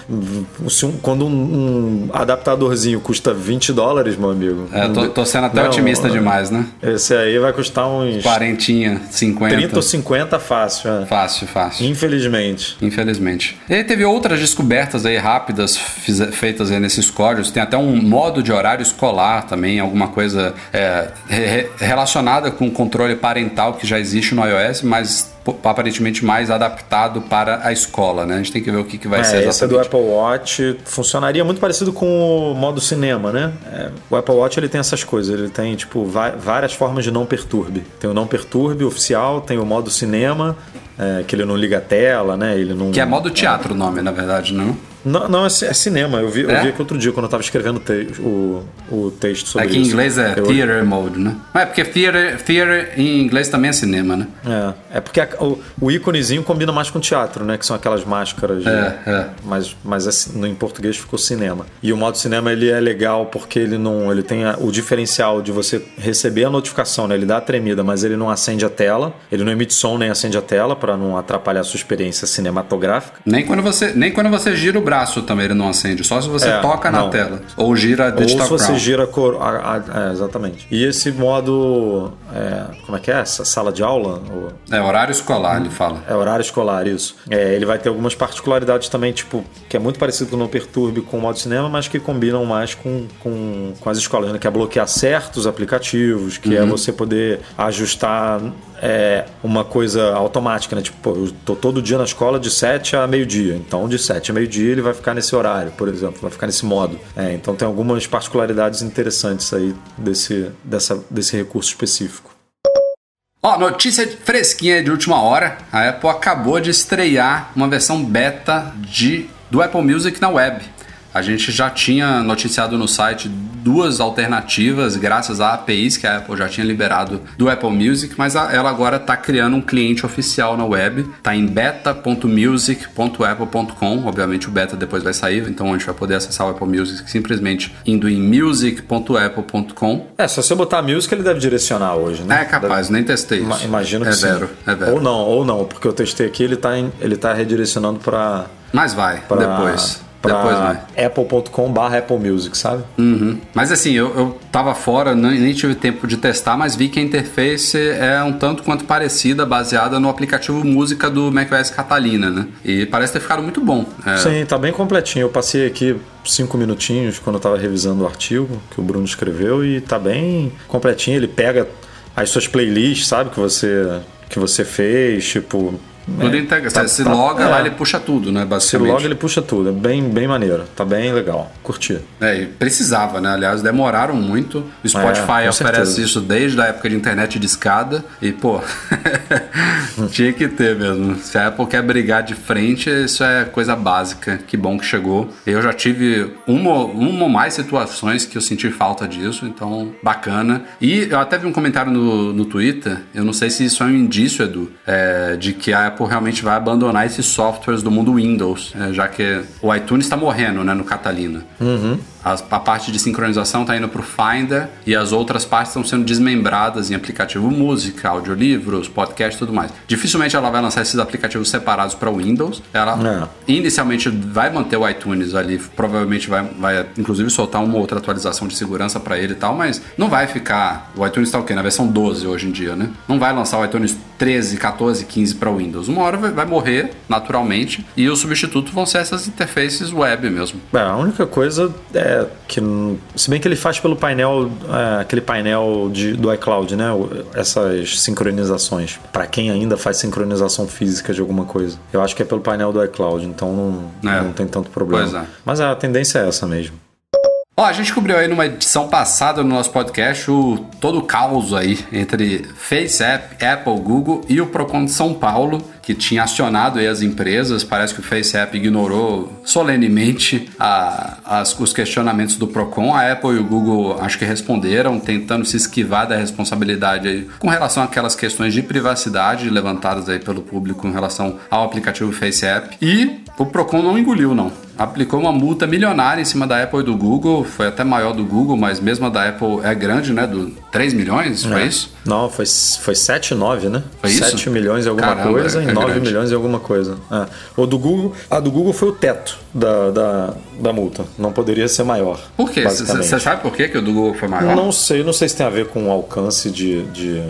quando um, um, adaptadorzinho custa 20 dólares, meu amigo. É, tô, tô sendo até não, otimista demais, né? Esse aí vai custar uns. Quarentinha, 50. 30 ou 50 fácil, é. Fácil, fácil. Infelizmente. Infelizmente. E aí teve outras descobertas aí rápidas feitas aí nesses códigos. Tem até um modo de horário escolar também, alguma coisa é, re relacionada com o controle parental que já existe no iOS, mas aparentemente mais adaptado para a escola, né? A gente tem que ver o que, que vai é, ser. Esse do Apple Watch funcionaria muito parecido com o modo cinema, né? É, o Apple Watch ele tem essas coisas, ele tem tipo várias formas de não perturbe. Tem o não perturbe oficial, tem o modo cinema, é, que ele não liga a tela, né? Ele não, que é modo teatro o nome, na verdade, não? Não, não é, é cinema. Eu vi, é? eu vi aqui outro dia quando eu estava escrevendo te, o, o texto sobre aqui isso. Aqui em inglês é eu... theater mode, né? Mas é porque theater, theater em inglês também é cinema, né? É, é porque a, o, o íconezinho combina mais com teatro, né? Que são aquelas máscaras. É, é. Mas, mas é, no, em português ficou cinema. E o modo cinema ele é legal porque ele não. Ele tem a, o diferencial de você receber a notificação, né? Ele dá a tremida, mas ele não acende a tela. Ele não emite som nem acende a tela para não atrapalhar a sua experiência cinematográfica. Nem quando você, nem quando você gira o braço braço também ele não acende, só se você É, toca na não. tela. Ou gira Ou Digital se você Crown. gira a cor. a- a- é, exatamente. E esse modo. é, como é que é? Essa sala de aula? Ou- É horário escolar, ele fala. É horário escolar, isso. É, ele vai ter algumas particularidades também, tipo, que é muito parecido com o No Perturbe com o modo cinema, mas que combinam mais com, com, com as escolas, né? Que é bloquear certos aplicativos, que é você poder ajustar é, uma coisa automática, né? Tipo, eu tô todo dia na escola de 7 a meio-dia. Então, de 7 a meio-dia ele vai ficar nesse horário, por exemplo, vai ficar nesse modo. É, então tem algumas particularidades interessantes aí desse, dessa, desse recurso específico. Ó, notícia fresquinha de última hora. A Apple acabou de estrear uma versão beta de, do Apple Music na web. A gente já tinha noticiado no site duas alternativas, graças a APIs que a Apple já tinha liberado do Apple Music, mas ela agora está criando um cliente oficial na web. Está em beta.music.apple.com. Obviamente o beta depois vai sair, então a gente vai poder acessar o Apple Music simplesmente indo em music.apple.com. É, se você botar music, ele deve direcionar hoje, né? É capaz, nem testei isso. Ima- Imagino que é sim. vero, é vero. Ou não, ou não, porque eu testei aqui, ele tá, em- ele tá redirecionando para Mas vai, depois. Depois vai. apple.com barra Apple Music, sabe? Uhum. Mas assim, eu, eu tava fora, nem, nem tive tempo de testar, mas vi que a interface é um tanto quanto parecida, baseada no aplicativo música do macOS Catalina, né? E parece ter ficado muito bom. É, Sim, tá bem completinho. Eu passei aqui cinco minutinhos quando eu tava revisando o artigo que o Bruno escreveu e tá bem completinho. Ele pega as suas playlists, sabe, que você, que você fez, tipo... Tudo é, integra. tá- se tá- loga é. lá, ele puxa tudo, né? Se Basicamente. logo ele puxa tudo, é bem, bem maneiro, tá bem legal, curti. É, e precisava, né? Aliás, demoraram muito. O Spotify É, oferece certeza. isso desde a época de internet de escada. E, pô, tinha que ter mesmo. Se a Apple quer brigar de frente, isso é coisa básica. Que bom que chegou. Eu já tive uma, uma ou mais situações que eu senti falta disso, então bacana. E eu até vi um comentário no, no Twitter, eu não sei se isso é um indício, Edu, é, de que a Apple realmente vai abandonar esses softwares do mundo Windows, é, já que o iTunes está morrendo, né, no Catalina. As- a parte de sincronização está indo para o Finder e as outras partes estão sendo desmembradas em aplicativo música, audiolivros, podcast e tudo mais. Dificilmente ela vai lançar esses aplicativos separados para o Windows. Ela inicialmente vai manter o iTunes ali, provavelmente vai, vai inclusive soltar uma outra atualização de segurança para ele e tal, mas não vai ficar. O iTunes está o quê? Na versão 12 hoje em dia, né? Não vai lançar o iTunes 13, 14, 15 para o Windows. Uma hora vai, vai morrer naturalmente e o substituto vão ser essas interfaces web mesmo. É, a única coisa é que, se bem que ele faz pelo painel, é, aquele painel de- do iCloud, né? Essas sincronizações. Pra quem ainda faz sincronização física de alguma coisa. Eu acho que é pelo painel do iCloud, então não, É. não tem tanto problema. É. Mas a tendência é essa mesmo. Ó, a gente cobriu aí numa edição passada no nosso podcast o todo o caos aí entre FaceApp, Apple, Google e o Procon de São Paulo, que tinha acionado as empresas. Parece que o FaceApp ignorou solenemente a- as- os questionamentos do Procon. A Apple e o Google acho que responderam, tentando se esquivar da responsabilidade aí com relação àquelas questões de privacidade levantadas aí pelo público em relação ao aplicativo FaceApp. E o Procon não engoliu, não. Aplicou uma multa milionária em cima da Apple e do Google, foi até maior do Google, mas mesmo a da Apple é grande, né? Do 3 milhões, foi É. isso? Não, foi, foi 7,9, né? Foi isso? 7 milhões e alguma Caramba, coisa é e 9 grande. milhões e alguma coisa. É. O do Google, a do Google foi o teto da, da, da multa. Não poderia ser maior. Por quê? Você sabe por quê que o do Google foi maior? Não sei, não sei se tem a ver com o alcance de, de,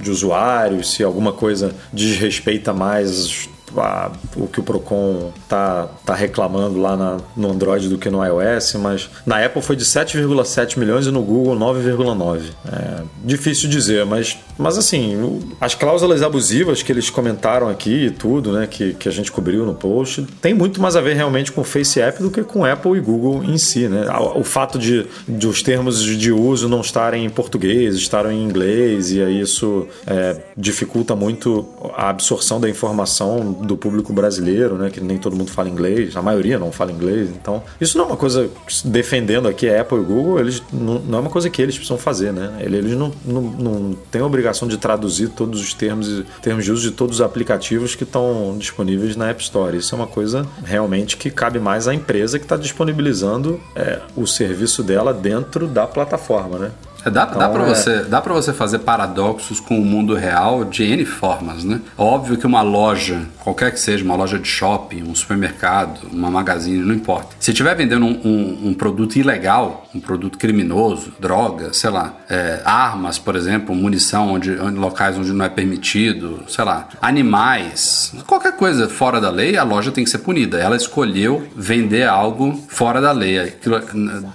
de usuários, se alguma coisa desrespeita mais a- o que o Procon tá, tá reclamando lá na- no Android do que no iOS, mas na Apple foi de 7,7 milhões e no Google 9,9. É difícil dizer, mas, mas assim, o- as cláusulas abusivas que eles comentaram aqui e tudo, né, que, que a gente cobriu no post, tem muito mais a ver realmente com o Face App do que com Apple e Google em si, né? O fato de, de os termos de uso não estarem em português, estarem em inglês, e aí isso é, dificulta muito a absorção da informação do público brasileiro, né? Que nem todo mundo fala inglês, a maioria não fala inglês. Então, isso não é uma coisa defendendo aqui a Apple e Google, eles não, não é uma coisa que eles precisam fazer, né? Eles não, não, não têm a obrigação de traduzir todos os termos, termos de uso de todos os aplicativos que estão disponíveis na App Store. Isso é uma coisa realmente que cabe mais à empresa que está disponibilizando é, o serviço dela dentro da plataforma, né? Dá, então, dá para é... você, dá pra você fazer paradoxos com o mundo real de N formas, né? Óbvio que uma loja, qualquer que seja, uma loja de shopping, um supermercado, uma magazine, não importa. Se estiver vendendo um, um, um, produto ilegal, um produto criminoso, droga, sei lá, é, armas, por exemplo, munição onde, onde, locais onde não é permitido, sei lá, animais, qualquer coisa fora da lei, a loja tem que ser punida. Ela escolheu vender algo fora da lei,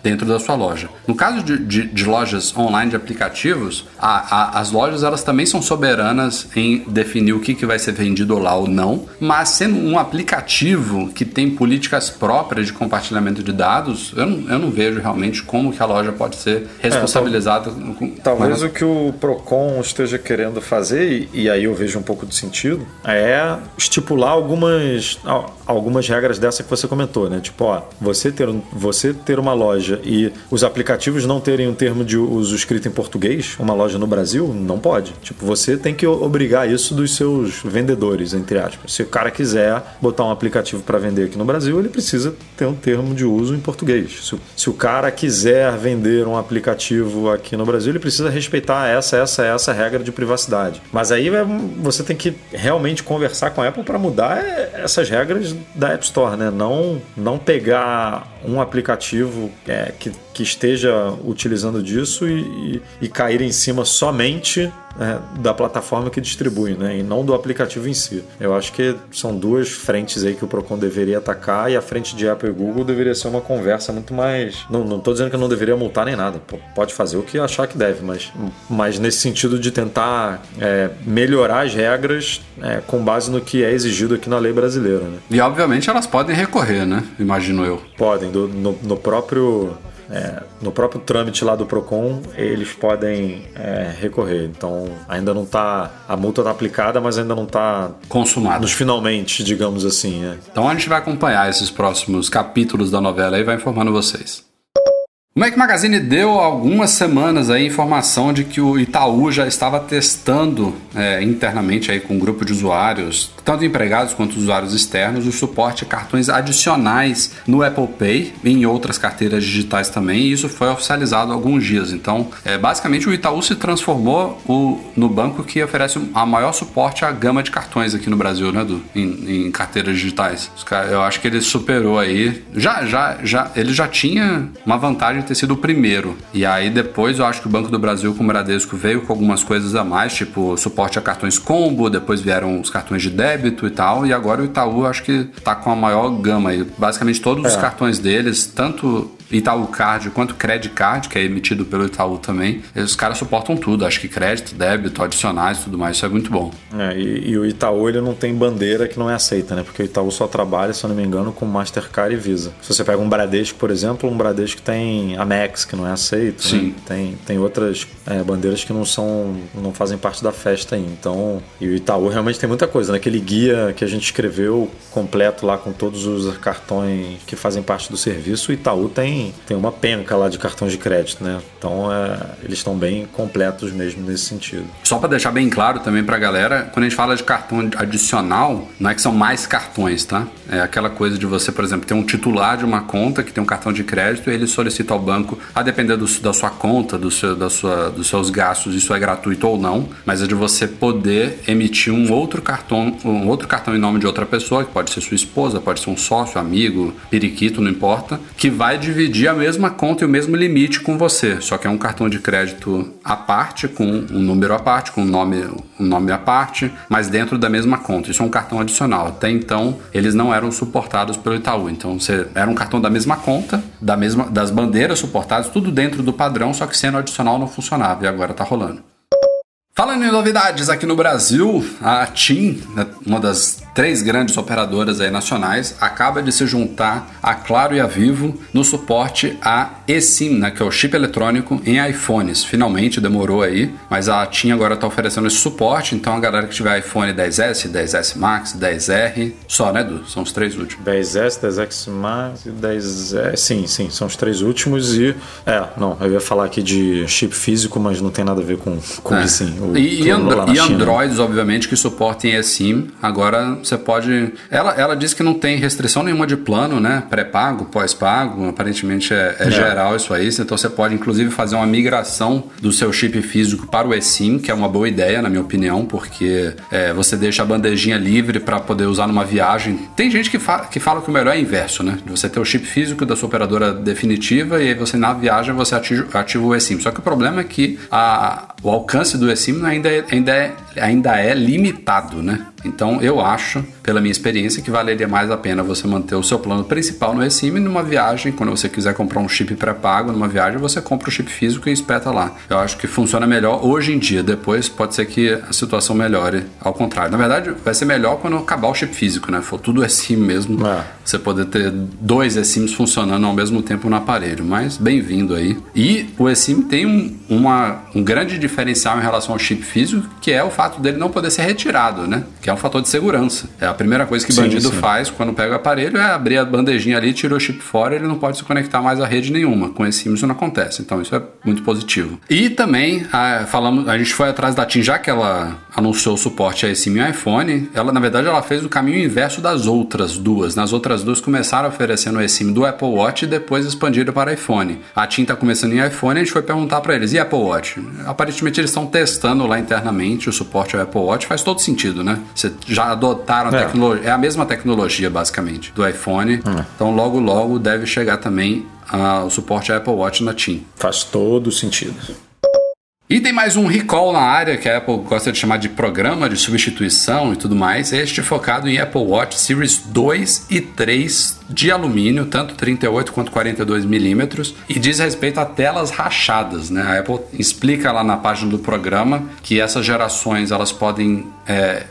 dentro da sua loja. No caso de, de, de lojas online de aplicativos, a, a, as lojas elas também são soberanas em definir o que, que vai ser vendido lá ou não, mas sendo um aplicativo que tem políticas próprias de compartilhamento de dados, eu não, eu não vejo realmente como que a loja pode ser responsabilizada. É, com, talvez com... o que o Procon esteja querendo fazer, e, e aí eu vejo um pouco de sentido, é estipular algumas, algumas regras dessa que você comentou, né? Tipo, ó, você ter, você ter uma loja e os aplicativos não terem um termo de uso escrito em português, uma loja no Brasil, não pode. Tipo, você tem que obrigar isso dos seus vendedores, entre aspas. Se o cara quiser botar um aplicativo para vender aqui no Brasil, ele precisa ter um termo de uso em português. Se, se o cara quiser vender um aplicativo aqui no Brasil, ele precisa respeitar essa, essa, essa regra de privacidade. Mas aí é, você tem que realmente conversar com a Apple para mudar é, essas regras da App Store, né? Não, não pegar um aplicativo é, que, que esteja utilizando disso e, e, e cair em cima somente é, da plataforma que distribui, né? E não do aplicativo em si. Eu acho que são duas frentes aí que o Procon deveria atacar e a frente de Apple e Google deveria ser uma conversa muito mais. Não, não tô dizendo que eu não deveria multar nem nada. Pô, pode fazer o que achar que deve, mas, mas nesse sentido de tentar é, melhorar as regras é, com base no que é exigido aqui na lei brasileira. Né? E obviamente elas podem recorrer, né? Imagino eu. Podem, do, no, no próprio é, no próprio trâmite lá do Procon, eles podem é, recorrer. Então, ainda não está. A multa está aplicada, mas ainda não está. Consumada. Nos finalmente, digamos assim. É. Então, a gente vai acompanhar esses próximos capítulos da novela e vai informando vocês. O Mac Magazine deu algumas semanas aí informação de que o Itaú já estava testando é, internamente aí com um grupo de usuários, tanto empregados quanto usuários externos, o suporte a cartões adicionais no Apple Pay e em outras carteiras digitais também, e isso foi oficializado há alguns dias. Então, é, basicamente, o Itaú se transformou o, no banco que oferece a maior suporte à gama de cartões aqui no Brasil, né, Edu? Em, em carteiras digitais. Eu acho que ele superou aí. Já, já, já, ele já tinha uma vantagem ter sido o primeiro. E aí depois eu acho que o Banco do Brasil com o Bradesco veio com algumas coisas a mais, tipo suporte a cartões combo, depois vieram os cartões de débito e tal, e agora o Itaú acho que tá com a maior gama aí. Basicamente todos é. os cartões deles, tanto Itaú Card quanto Credit Card, que é emitido pelo Itaú também, os caras suportam tudo. Acho que crédito, débito, adicionais tudo mais, isso é muito bom. É, e, e, o Itaú ele não tem bandeira que não é aceita, né? Porque o Itaú só trabalha, se eu não me engano, com Mastercard e Visa. Se você pega um Bradesco, por exemplo, um Bradesco tem Amex, que não é aceito. Né? Sim. Né? Tem, tem outras é, bandeiras que não são não fazem parte da festa aí. Então, e o Itaú realmente tem muita coisa, né? Aquele guia que a gente escreveu completo lá com todos os cartões que fazem parte do serviço, o Itaú tem tem, uma penca lá de cartões de crédito, né? Então é, eles estão bem completos mesmo nesse sentido. Só para deixar bem claro também para a galera, quando a gente fala de cartão adicional, não é que são mais cartões, tá? É aquela coisa de você, por exemplo, ter um titular de uma conta que tem um cartão de crédito e ele solicita ao banco, a depender do, da sua conta, do seu, da sua, dos seus gastos, isso é gratuito ou não, mas é de você poder emitir um outro cartão, um outro cartão em nome de outra pessoa, que pode ser sua esposa, pode ser um sócio, amigo, periquito, não importa, que vai dividir dividir a mesma conta e o mesmo limite com você, só que é um cartão de crédito à parte, com um número à parte, com um nome, um nome à parte, mas dentro da mesma conta. Isso é um cartão adicional. Até então, eles não eram suportados pelo Itaú. Então, você era um cartão da mesma conta, da mesma, das bandeiras suportadas, tudo dentro do padrão, só que sendo adicional não funcionava e agora está rolando. Falando em novidades aqui no Brasil, a TIM, né, uma das três grandes operadoras aí nacionais, acaba de se juntar a Claro e a Vivo no suporte a eSIM, né, que é o chip eletrônico em iPhones. Finalmente demorou aí, mas a TIM agora está oferecendo esse suporte, então a galera que tiver iPhone 10S, 10S Max, 10R, só, né, Edu? São os três últimos. 10S, 10X Max e 10S. Sim, sim, são os três últimos e. É, não, eu ia falar aqui de chip físico, mas não tem nada a ver com, com é. eSIM. e, e, Andro e Androids, obviamente, que suportem eSIM, agora você pode. Ela, ela diz que não tem restrição nenhuma de plano, né? Pré-pago, pós-pago. Aparentemente é, é, é, geral isso aí. Então você pode, inclusive, fazer uma migração do seu chip físico para o eSIM, que é uma boa ideia, na minha opinião, porque é, você deixa a bandejinha livre para poder usar numa viagem. Tem gente que, fa que fala que o melhor é inverso, né? Você ter o chip físico da sua operadora definitiva e aí você na viagem você ativa, ativa o eSIM. Só que o problema é que a, o alcance do eSIM ainda é, ainda é, ainda é limitado, né? Então eu acho, pela minha experiência, que valeria mais a pena você manter o seu plano principal no eSIM numa viagem, quando você quiser comprar um chip pré-pago numa viagem, você compra o chip físico e espeta lá. Eu acho que funciona melhor hoje em dia, depois pode ser que a situação melhore ao contrário. Na verdade, vai ser melhor quando acabar o chip físico, né? For tudo eSIM mesmo, é. Você poder ter dois eSIMs funcionando ao mesmo tempo no aparelho, mas bem-vindo aí. E o eSIM tem um, uma, um grande diferencial em relação ao chip físico, que é o fato dele não poder ser retirado, né? Que é um fator de segurança. É a primeira coisa que o bandido sim. faz quando pega o aparelho é abrir a bandejinha ali, tirou o chip fora, ele não pode se conectar mais a rede nenhuma. Com esse SIM isso não acontece. Então isso é muito positivo. E também a, falamos, a gente foi atrás da TIM, já que ela anunciou o suporte a eSIM e iPhone, ela na verdade ela fez o caminho inverso das outras duas. Nas outras duas começaram oferecendo o eSIM do Apple Watch e depois expandiram para iPhone. A TIM está começando em iPhone, a gente foi perguntar para eles, e Apple Watch? Aparentemente eles estão testando lá internamente o suporte ao Apple Watch, faz todo sentido, né? Você já adotaram a é. tecnologia, é a mesma tecnologia basicamente do iPhone. É. Então logo logo deve chegar também uh, o suporte a Apple Watch na TIM. Faz todo sentido. E tem mais um recall na área que a Apple gosta de chamar de programa de substituição e tudo mais. Este focado em Apple Watch Series 2 e 3 de alumínio, tanto 38 quanto 42 milímetros, e diz respeito a telas rachadas. Né? A Apple explica lá na página do programa que essas gerações elas podem. É,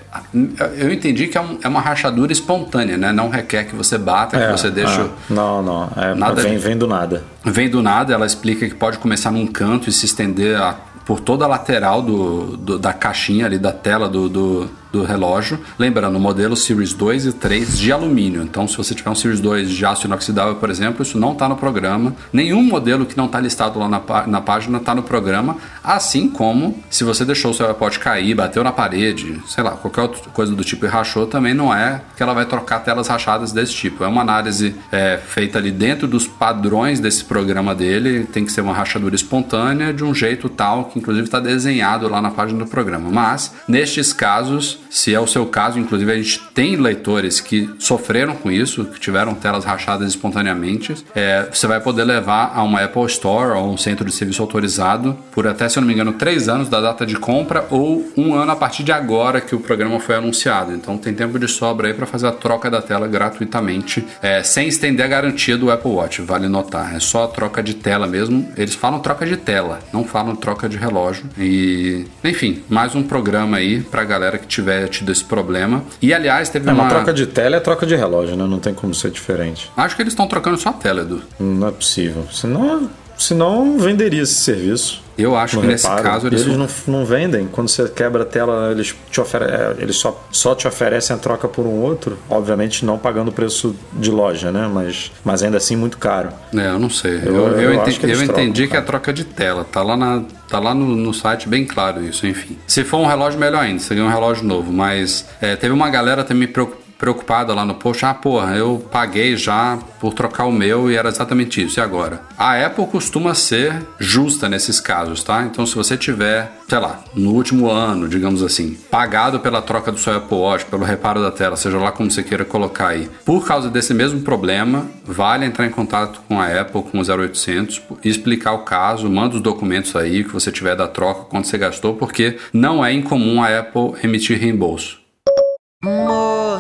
eu entendi que é, um, é, uma rachadura espontânea, né? não requer que você bata, é, que você deixe. É. Não, não. É, nada vem, vem do nada. Vem do nada, ela explica que pode começar num canto e se estender a por toda a lateral do, do, da caixinha ali da tela do, do, do relógio. Lembrando, modelo Series 2 e 3 de alumínio. Então, se você tiver um Series 2 de aço inoxidável, por exemplo, isso não está no programa. Nenhum modelo que não está listado lá na, na página está no programa. Assim como se você deixou o seu iPod cair, bateu na parede, sei lá, qualquer outra coisa do tipo e rachou, também não é que ela vai trocar telas rachadas desse tipo. É uma análise é, feita ali dentro dos padrões desse programa dele. Tem que ser uma rachadura espontânea de um jeito tal que, inclusive, está desenhado lá na página do programa. Mas, nestes casos, se é o seu caso, inclusive a gente tem leitores que sofreram com isso, que tiveram telas rachadas espontaneamente, é, você vai poder levar a uma Apple Store ou um centro de serviço autorizado por até, se eu não me engano, três anos da data de compra ou um ano a partir de agora que o programa foi anunciado. Então tem tempo de sobra aí para fazer a troca da tela gratuitamente, é, sem estender a garantia do Apple Watch, vale notar. É só a troca de tela mesmo. Eles falam troca de tela, não falam troca de relógio. E, enfim, mais um programa aí para galera que tiver tido esse problema. E aliás, teve é, uma. Uma troca de tela é troca de relógio, né? Não tem como ser diferente. Acho que eles estão trocando só a tela, Edu. Não é possível. Senão, senão venderia esse serviço. Eu acho que nesse caso eles, eles não, não vendem. Quando você quebra a tela, eles, te ofere... É, eles só, só te oferecem a troca por um outro. Obviamente não pagando o preço de loja, né? Mas, mas ainda assim muito caro. É, eu não sei. Eu, eu, eu, entendi, que, eu entendi que é a troca de tela. Tá lá, na, tá lá no, no, site bem claro isso, enfim. Se for um relógio, melhor ainda. Seria um relógio novo. Mas é, teve uma galera também preocupada preocupada lá no post, ah, porra, eu paguei já por trocar o meu e era exatamente isso, e agora? A Apple costuma ser justa nesses casos, tá? Então se você tiver, sei lá, no último ano, digamos assim, pagado pela troca do seu Apple Watch, pelo reparo da tela, seja lá como você queira colocar aí, por causa desse mesmo problema, vale entrar em contato com a Apple, com o 0800 e explicar o caso, manda os documentos aí que você tiver da troca, quanto você gastou, porque não é incomum a Apple emitir reembolso.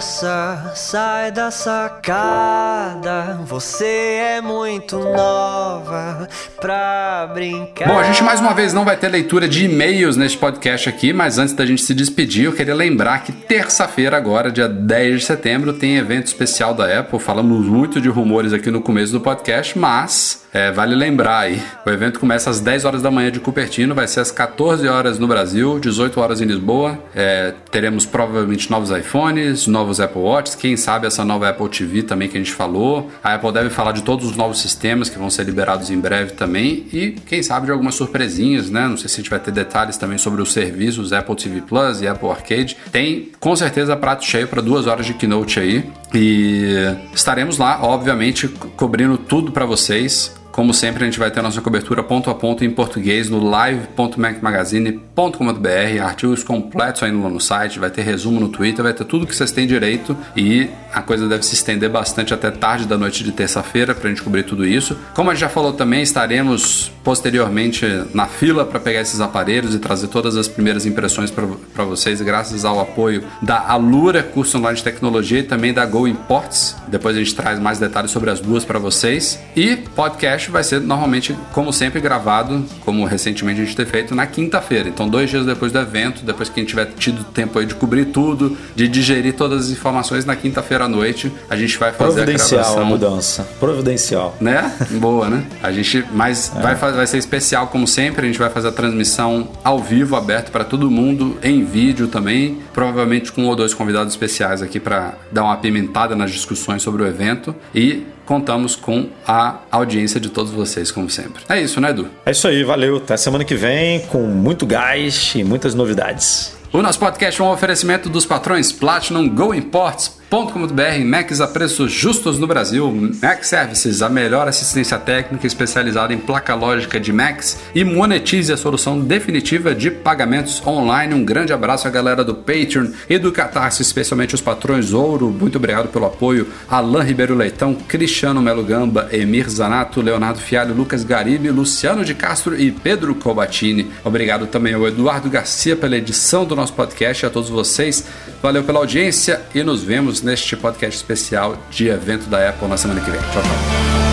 Moça, sai da sacada. Você é muito nova pra brincar. Bom, a gente mais uma vez não vai ter leitura de e-mails neste podcast aqui, mas antes da gente se despedir, eu queria lembrar que terça-feira, agora, dia 10 de setembro, tem evento especial da Apple. Falamos muito de rumores aqui no começo do podcast, mas É, vale lembrar aí, o evento começa às 10 horas da manhã de Cupertino, vai ser às 14 horas no Brasil, 18 horas em Lisboa. É, teremos provavelmente novos iPhones, novos Apple Watches, quem sabe essa nova Apple TV também que a gente falou. A Apple deve falar de todos os novos sistemas que vão ser liberados em breve também e quem sabe de algumas surpresinhas, né? Não sei se a gente vai ter detalhes também sobre os serviços Apple TV Plus e Apple Arcade. Tem com certeza prato cheio para duas horas de keynote aí e estaremos lá, obviamente, cobrindo tudo para vocês. Como sempre, a gente vai ter a nossa cobertura ponto a ponto em português no live.macmagazine.com.br, artigos completos ainda no site, vai ter resumo no Twitter, vai ter tudo que vocês têm direito e a coisa deve se estender bastante até tarde da noite de terça-feira para a gente cobrir tudo isso. Como a gente já falou também, estaremos posteriormente na fila para pegar esses aparelhos e trazer todas as primeiras impressões para vocês, graças ao apoio da Alura, curso online de tecnologia, e também da Go Imports. Depois a gente traz mais detalhes sobre as duas para vocês. E podcast vai ser normalmente, como sempre, gravado, como recentemente a gente tem feito, na quinta-feira. Então, dois dias depois do evento, depois que a gente tiver tido tempo aí de cobrir tudo, de digerir todas as informações, na quinta-feira à noite a gente vai fazer a gravação. a mudança. Providencial. Né? Boa, né? A gente, mas é. vai, vai ser especial como sempre, a gente vai fazer a transmissão ao vivo, aberto para todo mundo, em vídeo também, provavelmente com um ou dois convidados especiais aqui para dar uma apimentada nas discussões sobre o evento e contamos com a audiência de todos vocês, como sempre. É isso, né, Edu? É isso aí, valeu. Até semana que vem com muito gás e muitas novidades. O nosso podcast é um oferecimento dos patrões Platinum Go Imports Mac.com.br, Macs a preços justos no Brasil, Mac Services, a melhor assistência técnica especializada em placa lógica de Macs e monetize a solução definitiva de pagamentos online. Um grande abraço à galera do Patreon e do Catarse, especialmente os patrões Ouro. Muito obrigado pelo apoio. Alain Ribeiro Leitão, Cristiano Melo Gamba, Emir Zanato, Leonardo Fialho, Lucas Garibe, Luciano de Castro e Pedro Cobatini. Obrigado também ao Eduardo Garcia pela edição do nosso podcast a todos vocês. Valeu pela audiência e nos vemos neste podcast especial de evento da Apple na semana que vem. Tchau, tchau.